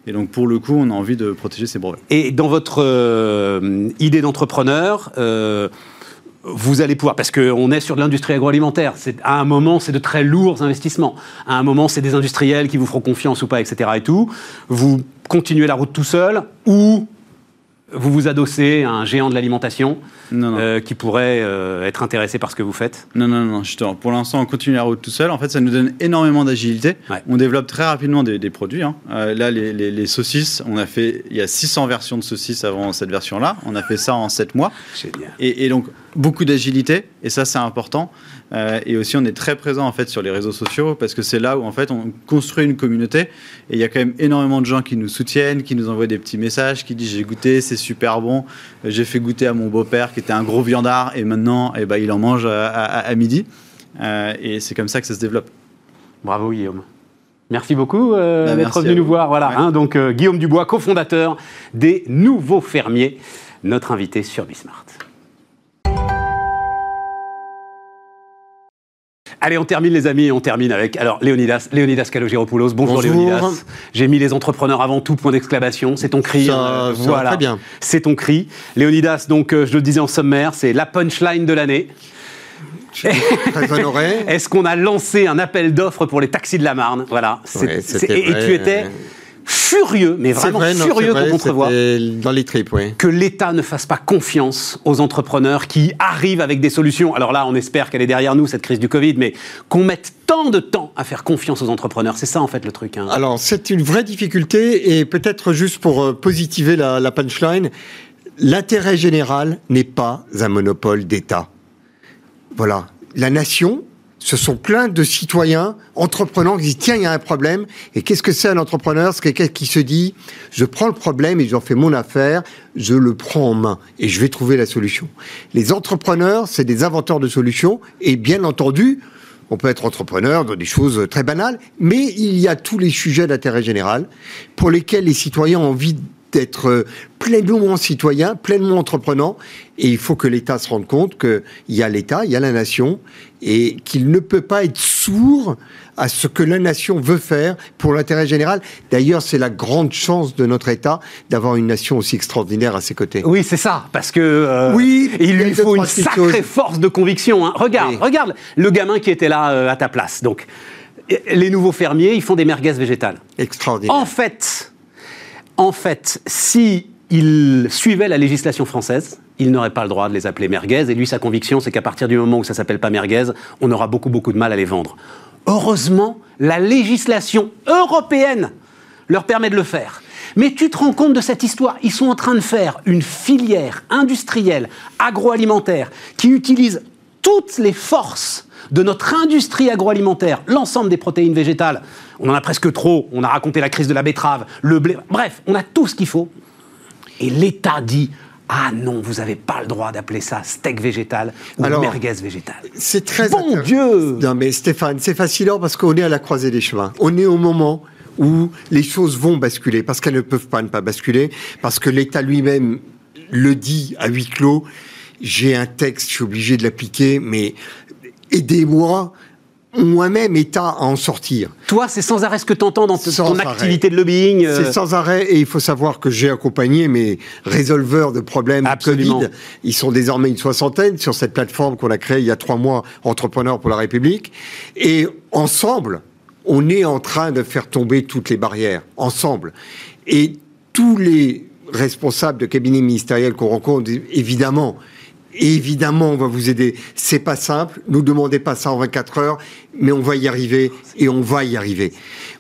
Speaker 4: Et donc, pour le coup, on a envie de protéger ces brevets.
Speaker 1: Et dans votre euh, idée d'entrepreneur, euh, vous allez pouvoir, parce qu'on est sur de l'industrie agroalimentaire, à un moment, c'est de très lourds investissements. À un moment, c'est des industriels qui vous feront confiance ou pas, etc. Et tout. Vous continuez la route tout seul ou vous vous adossez à un géant de l'alimentation euh, qui pourrait euh, être intéressé par ce que vous faites
Speaker 4: Non, non, non, justement. Pour l'instant, on continue la route tout seul. En fait, ça nous donne énormément d'agilité. On développe très rapidement des, produits. Hein. Euh, là, les, saucisses, on a fait, il y a 600 versions de saucisses avant cette version-là. On a fait ça en 7 mois.
Speaker 1: Génial.
Speaker 4: Et, et donc, beaucoup d'agilité. Et ça, c'est important. et aussi, on est très présent en fait sur les réseaux sociaux parce que c'est là où en fait on construit une communauté. Et il y a quand même énormément de gens qui nous soutiennent, qui nous envoient des petits messages, qui disent j'ai goûté, c'est super bon. J'ai fait goûter à mon beau-père qui était un gros viandard et maintenant eh ben, il en mange à, midi. Euh, et c'est comme ça que ça se développe.
Speaker 1: Bravo Guillaume. Merci beaucoup euh, bah, d'être venu nous voir. Voilà, hein, donc Guillaume Dubois, cofondateur des Nouveaux Fermiers, notre invité sur Bismart. Allez, on termine les amis, on termine avec alors Léonidas, Léonidas Calogéropoulos. Bonjour, Bonjour. Léonidas. J'ai mis les entrepreneurs avant tout point d'exclamation. C'est ton cri.
Speaker 5: Ça, voilà. Très bien.
Speaker 1: C'est ton cri. Léonidas, donc euh, je le disais en sommaire, c'est la punchline de l'année. [LAUGHS]
Speaker 5: Très honoré.
Speaker 1: Est-ce qu'on a lancé un appel d'offres pour les taxis de la Marne? Voilà.
Speaker 5: et
Speaker 1: tu étais furieux, mais vraiment furieux
Speaker 5: quand
Speaker 1: on
Speaker 5: Dans les tripes, oui.
Speaker 1: Que l'État ne fasse pas confiance aux entrepreneurs qui arrivent avec des solutions. Alors là, on espère qu'elle est derrière nous, cette crise du Covid, mais qu'on mette tant de temps à faire confiance aux entrepreneurs. C'est ça, en fait, le truc. Hein.
Speaker 5: Alors, c'est une vraie difficulté, et peut-être juste pour euh, positiver la, la punchline, l'intérêt général n'est pas un monopole d'État. Voilà. La nation, ce sont plein de citoyens entreprenants qui disent tiens il y a un problème. Et qu'est-ce que c'est un entrepreneur? C'est quelqu'un qui se dit je prends le problème et j'en fais mon affaire je le prends en main et je vais trouver la solution. Les entrepreneurs c'est des inventeurs de solutions et bien entendu on peut être entrepreneur dans des choses très banales, mais il y a tous les sujets d'intérêt général pour lesquels les citoyens ont envie d'être pleinement citoyen, pleinement entreprenant, et il faut que l'État se rende compte qu'il y a l'État, il y a la nation, et qu'il ne peut pas être sourd à ce que la nation veut faire pour l'intérêt général. D'ailleurs, c'est la grande chance de notre État d'avoir une nation aussi extraordinaire à ses côtés.
Speaker 1: Oui, c'est ça, parce que euh, oui, il lui faut une sacrée force de conviction. Hein. Regarde, regarde le gamin qui était là euh, à ta place. Donc, les nouveaux fermiers, ils font des merguez végétales.
Speaker 5: Extraordinaire.
Speaker 1: En fait, en fait, si il suivait la législation française, il n'aurait pas le droit de les appeler merguez. Et lui, sa conviction, c'est qu'à partir du moment où ça s'appelle pas merguez, on aura beaucoup, beaucoup de mal à les vendre. Heureusement, la législation européenne leur permet de le faire. Mais tu te rends compte de cette histoire? Ils sont en train de faire une filière industrielle agroalimentaire qui utilise toutes les forces de notre industrie agroalimentaire, l'ensemble des protéines végétales. On en a presque trop, on a raconté la crise de la betterave, le blé, bref, on a tout ce qu'il faut. Et l'État dit ah non, vous n'avez pas le droit d'appeler ça steak végétal ou merguez végétal.
Speaker 5: C'est très
Speaker 1: bon Dieu.
Speaker 5: Non mais Stéphane, c'est fascinant parce qu'on est à la croisée des chemins. On est au moment où les choses vont basculer parce qu'elles ne peuvent pas ne pas basculer parce que l'État lui-même le dit à huis clos. J'ai un texte, je suis obligé de l'appliquer, mais aidez-moi moi-même État à en sortir.
Speaker 1: Toi, c'est sans arrêt ce que tu entends dans ton activité de lobbying
Speaker 5: euh. C'est sans arrêt, et il faut savoir que j'ai accompagné mes résolveurs de problèmes Covid. Ils sont désormais une soixantaine sur cette plateforme qu'on a créée il y a trois mois, Entrepreneurs pour la République. Et ensemble, on est en train de faire tomber toutes les barrières, ensemble. Et tous les responsables de cabinets ministériels qu'on rencontre, évidemment, évidemment, on va vous aider. C'est pas simple. Nous demandez pas ça en 24 heures, mais on va y arriver et on va y arriver.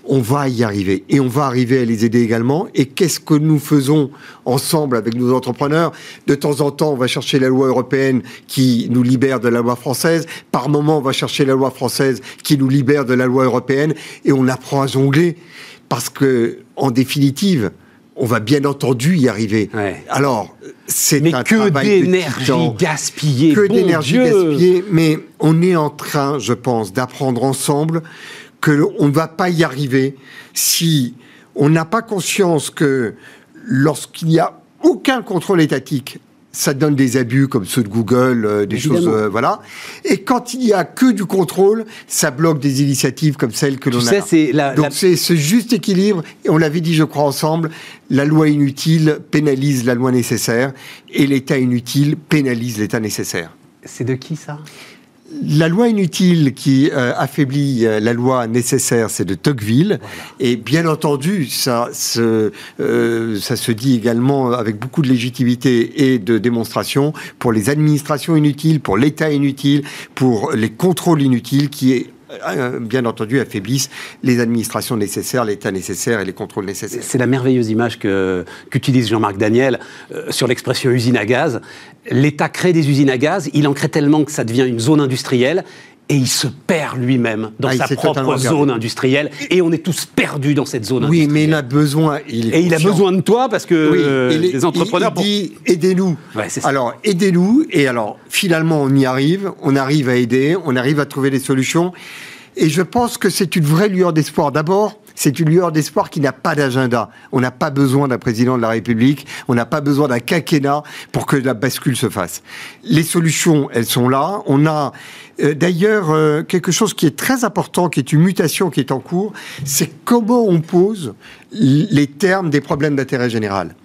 Speaker 5: On va y arriver et on va arriver à les aider également. Et qu'est-ce que nous faisons ensemble avec nos entrepreneurs? De temps en temps, on va chercher la loi européenne qui nous libère de la loi française. Par moment, on va chercher la loi française qui nous libère de la loi européenne et on apprend à jongler parce que, en définitive, on va bien entendu y arriver. Alors, c'est
Speaker 1: un que d'énergie gaspillée.
Speaker 5: Que d'énergie gaspillée, mais on est en train, je pense, d'apprendre ensemble que on ne va pas y arriver si on n'a pas conscience que lorsqu'il n'y a aucun contrôle étatique ça donne des abus comme ceux de Google, euh, des choses, euh, voilà. Et quand il y a que du contrôle, ça bloque des initiatives comme celles que l'on a.
Speaker 1: C'est
Speaker 5: Donc c'est ce juste équilibre. Et on l'avait dit, je crois, ensemble. La loi inutile pénalise la loi nécessaire, et l'État inutile pénalise l'État nécessaire.
Speaker 1: C'est de qui ça?
Speaker 5: La loi inutile qui euh, affaiblit euh, la loi nécessaire, c'est de Tocqueville. Et bien entendu, ça se, euh, ça se dit également avec beaucoup de légitimité et de démonstration pour les administrations inutiles, pour l'État inutile, pour les contrôles inutiles qui bien entendu, affaiblissent les administrations nécessaires, l'État nécessaire et les contrôles nécessaires.
Speaker 1: C'est la merveilleuse image qu'utilise Jean-Marc Daniel sur l'expression usine à gaz l'État crée des usines à gaz, il en crée tellement que ça devient une zone industrielle, et il se perd lui-même dans ah, sa propre zone industrielle et on est tous perdus dans cette zone
Speaker 5: oui, mais il a besoin.
Speaker 1: et il a besoin de toi parce que euh, les, entrepreneurs.
Speaker 5: Il, dit aidez-nous. alors aidez-nous et alors finalement on y arrive, on arrive à aider, on arrive à trouver des solutions. Et je pense que c'est une vraie lueur d'espoir. D'abord, c'est une lueur d'espoir qui n'a pas d'agenda. On n'a pas besoin d'un président de la République, on n'a pas besoin d'un quinquennat pour que la bascule se fasse. Les solutions, elles sont là. On a euh, d'ailleurs euh, quelque chose qui est très important, qui est une mutation qui est en cours, c'est comment on pose les termes des problèmes d'intérêt général.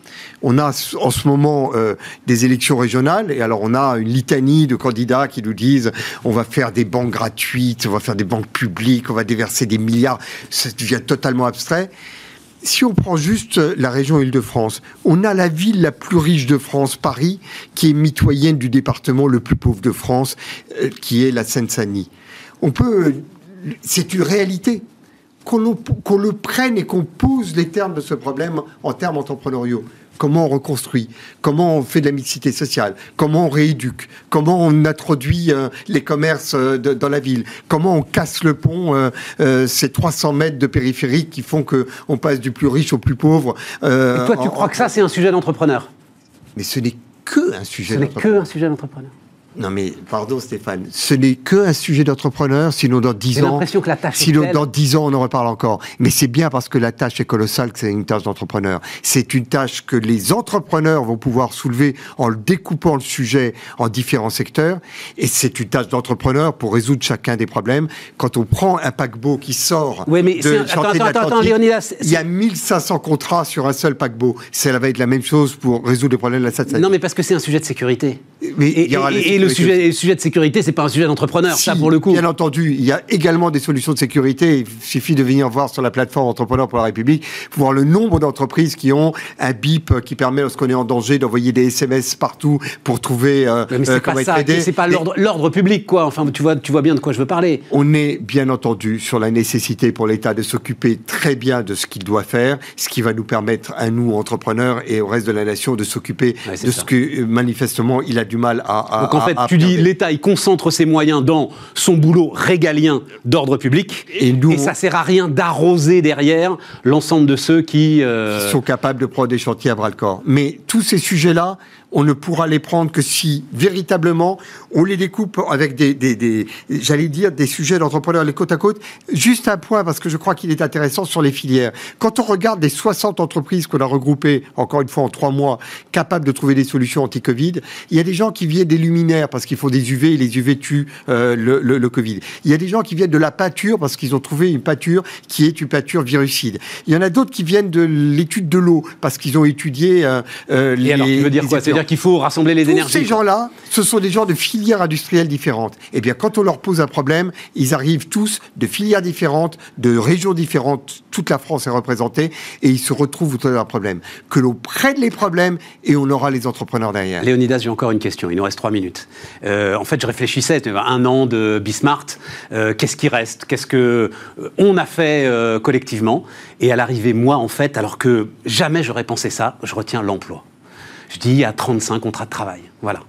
Speaker 5: On a en ce moment euh, des élections régionales et alors on a une litanie de candidats qui nous disent on va faire des banques gratuites, on va faire des banques publiques, on va déverser des milliards. Ça devient totalement abstrait. Si on prend juste la région Île-de-France, on a la ville la plus riche de France, Paris, qui est mitoyenne du département le plus pauvre de France, euh, qui est la Seine-Saint-Denis. On peut, c'est une réalité qu'on le prenne et qu'on pose les termes de ce problème en termes entrepreneuriaux comment on reconstruit, comment on fait de la mixité sociale, comment on rééduque, comment on introduit euh, les commerces euh, dans la ville, comment on casse le pont, euh, ces 300 mètres de périphérique qui font qu'on passe du plus riche au plus pauvre.
Speaker 1: Et toi, tu crois que ça, c'est un sujet d'entrepreneur?
Speaker 5: Mais ce n'est que un sujet
Speaker 1: d'entrepreneur. Ce n'est que un sujet d'entrepreneur.
Speaker 5: Non mais pardon Stéphane, ce n'est qu'un sujet d'entrepreneur, sinon dans 10 ans...
Speaker 1: l'impression que la tâche
Speaker 5: Sinon dans 10 ans on en reparle encore. Mais c'est bien parce que la tâche est colossale que c'est une tâche d'entrepreneur. C'est une tâche que les entrepreneurs vont pouvoir soulever en le découpant le sujet en différents secteurs. Et c'est une tâche d'entrepreneur pour résoudre chacun des problèmes. Quand on prend un paquebot qui sort
Speaker 1: oui, mais de attends, attends, Léonidas,
Speaker 5: il y a 1500 contrats sur un seul paquebot. Ça va être la même chose pour résoudre les problèmes de la SAT.
Speaker 1: Non mais parce que c'est un sujet de sécurité. Mais et, et, le, sujet, le sujet de sécurité, c'est pas un sujet d'entrepreneur, ça pour le coup.
Speaker 5: Bien entendu, il y a également des solutions de sécurité. Il suffit de venir voir sur la plateforme Entrepreneurs pour la République pour voir le nombre d'entreprises qui ont un bip qui permet, lorsqu'on est en danger, d'envoyer des SMS partout pour trouver
Speaker 1: euh, mais c'est euh, pas ça, C'est pas l'ordre public, quoi. Enfin, tu vois, tu vois bien de quoi je veux parler.
Speaker 5: On est bien entendu sur la nécessité pour l'État de s'occuper très bien de ce qu'il doit faire, ce qui va nous permettre à nous entrepreneurs et au reste de la nation de s'occuper de ce que manifestement il a du mal à.
Speaker 1: Donc en fait, tu dis l'État, il concentre ses moyens dans son boulot régalien d'ordre public, et, nous, et ça sert à rien d'arroser derrière l'ensemble de ceux qui,
Speaker 5: euh... qui sont capables de prendre des chantiers à bras le corps. Mais tous ces sujets-là, on ne pourra les prendre que si véritablement on les découpe avec des, des, des j'allais dire, des sujets d'entrepreneurs les côte à côte. Juste un point, parce que je crois qu'il est intéressant sur les filières. Quand on regarde les 60 entreprises qu'on a regroupées, encore une fois en trois mois, capables de trouver des solutions anti-Covid, il y a des gens qui viennent des luminaires parce qu'il faut des UV et les UV tuent euh, le, le, le, Covid. Il y a des gens qui viennent de la pâture parce qu'ils ont trouvé une pâture qui est une pâture virucide. Il y en a d'autres qui viennent de l'étude de l'eau parce qu'ils ont étudié euh,
Speaker 1: euh les. Et alors, tu veux dire quoi? C'est-à-dire qu'il faut rassembler les
Speaker 5: Tous
Speaker 1: énergies.
Speaker 5: Ces gens-là, ce sont des gens de filières industrielles différentes. Eh bien, quand on leur pose un problème, ils arrivent tous de filières différentes, de régions différentes. Toute la France est représentée et ils se retrouvent autour d'un problème. Que l'on prenne les problèmes et on aura les entrepreneurs derrière.
Speaker 1: Léonidas, j'ai encore une question. Il nous reste trois minutes. Euh, en fait, je réfléchissais. Un an de Bismart. Euh, Qu'est-ce qui reste? Qu'est-ce que euh, on a fait euh, collectivement? Et à l'arrivée, moi, en fait, alors que jamais j'aurais pensé ça, je retiens l'emploi. Je dis il y a 35 contrats de travail. Voilà.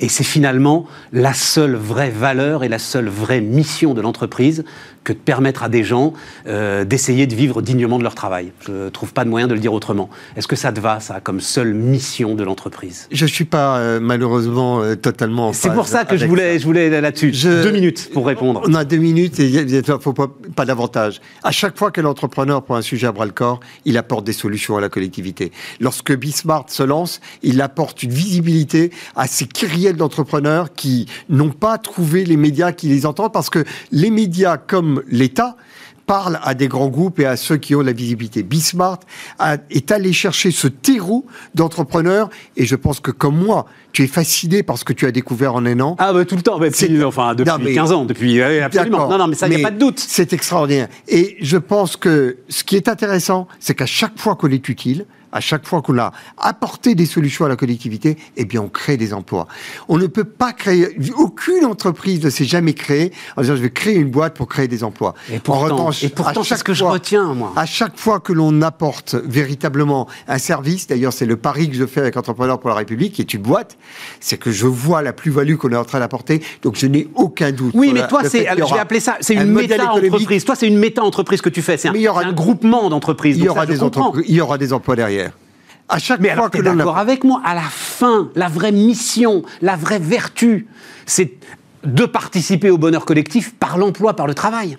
Speaker 1: Et c'est finalement la seule vraie valeur et la seule vraie mission de l'entreprise que de permettre à des gens euh, d'essayer de vivre dignement de leur travail. Je ne trouve pas de moyen de le dire autrement. Est-ce que ça te va, ça, comme seule mission de l'entreprise?
Speaker 5: Je ne suis pas euh, malheureusement euh, totalement.
Speaker 1: C'est pour ça que je voulais, je voulais là-dessus. Je... Deux minutes pour répondre.
Speaker 5: On a deux minutes et il ne faut pas, pas davantage. À chaque fois que l'entrepreneur prend un sujet à bras le corps, il apporte des solutions à la collectivité. Lorsque Bismart se lance, il apporte une visibilité à ces kyrielles d'entrepreneurs qui n'ont pas trouvé les médias qui les entendent parce que les médias comme l'État parlent à des grands groupes et à ceux qui ont la visibilité. Bismart est allé chercher ce terreau d'entrepreneurs et je pense que comme moi, tu es fasciné par ce que tu as découvert en un an.
Speaker 1: Ah bah tout le temps, bah, depuis, enfin depuis non, mais, 15 ans, depuis absolument. Non non, mais ça il n'y a pas de doute.
Speaker 5: C'est extraordinaire. Et je pense que ce qui est intéressant, c'est qu'à chaque fois qu'on est utile, à chaque fois qu'on a apporté des solutions à la collectivité, eh bien, on crée des emplois. On ne peut pas créer, aucune entreprise ne s'est jamais créée en disant je vais créer une boîte pour créer des emplois.
Speaker 1: Et pourtant, en revanche, et pourtant, c'est ce que je retiens, moi.
Speaker 5: À chaque fois que l'on apporte véritablement un service, d'ailleurs, c'est le pari que je fais avec Entrepreneurs pour la République, qui est une boîte, c'est que je vois la plus-value qu'on est en train d'apporter, donc je n'ai aucun doute.
Speaker 1: Oui, mais toi, c'est, je vais appeler ça, c'est une méta-entreprise. Toi, c'est une méta-entreprise que tu fais. C'est un, un, groupement d'entreprises.
Speaker 5: Il y aura des emplois derrière.
Speaker 1: À chaque mais fois alors, que d'accord avec moi, à la fin, la vraie mission, la vraie vertu, c'est de participer au bonheur collectif par l'emploi, par le travail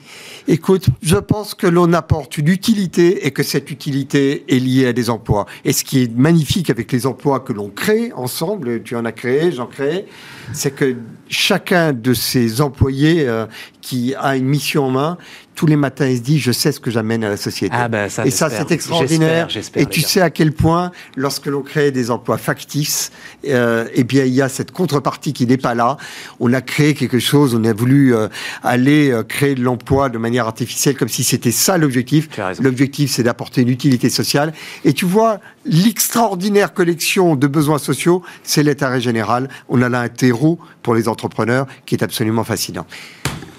Speaker 5: Écoute, je pense que l'on apporte une utilité et que cette utilité est liée à des emplois. Et ce qui est magnifique avec les emplois que l'on crée ensemble, tu en as créé, j'en crée, c'est que chacun de ces employés euh, qui a une mission en main tous les matins, il se dit je sais ce que j'amène à la société.
Speaker 1: Ah ben ça,
Speaker 5: et ça, c'est extraordinaire. Et tu sais à quel point, lorsque l'on crée des emplois factices, euh, eh bien, il y a cette contrepartie qui n'est pas là. On a créé quelque chose, on a voulu euh, aller euh, créer de l'emploi de manière artificielle, comme si c'était ça l'objectif. L'objectif, c'est d'apporter une utilité sociale. Et tu vois, l'extraordinaire collection de besoins sociaux, c'est l'État général. On a là un terreau pour les entrepreneurs qui est absolument fascinant.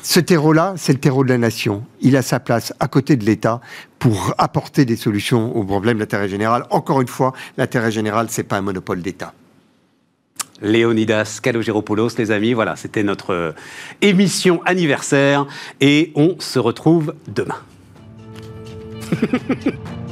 Speaker 5: Ce terreau-là, c'est le terreau de la nation. Il a sa place à côté de l'État pour apporter des solutions aux problèmes d'intérêt général. Encore une fois, l'intérêt général, c'est pas un monopole d'État.
Speaker 1: Léonidas Kalogéropoulos, les amis, voilà, c'était notre euh, émission anniversaire et on se retrouve demain. [LAUGHS]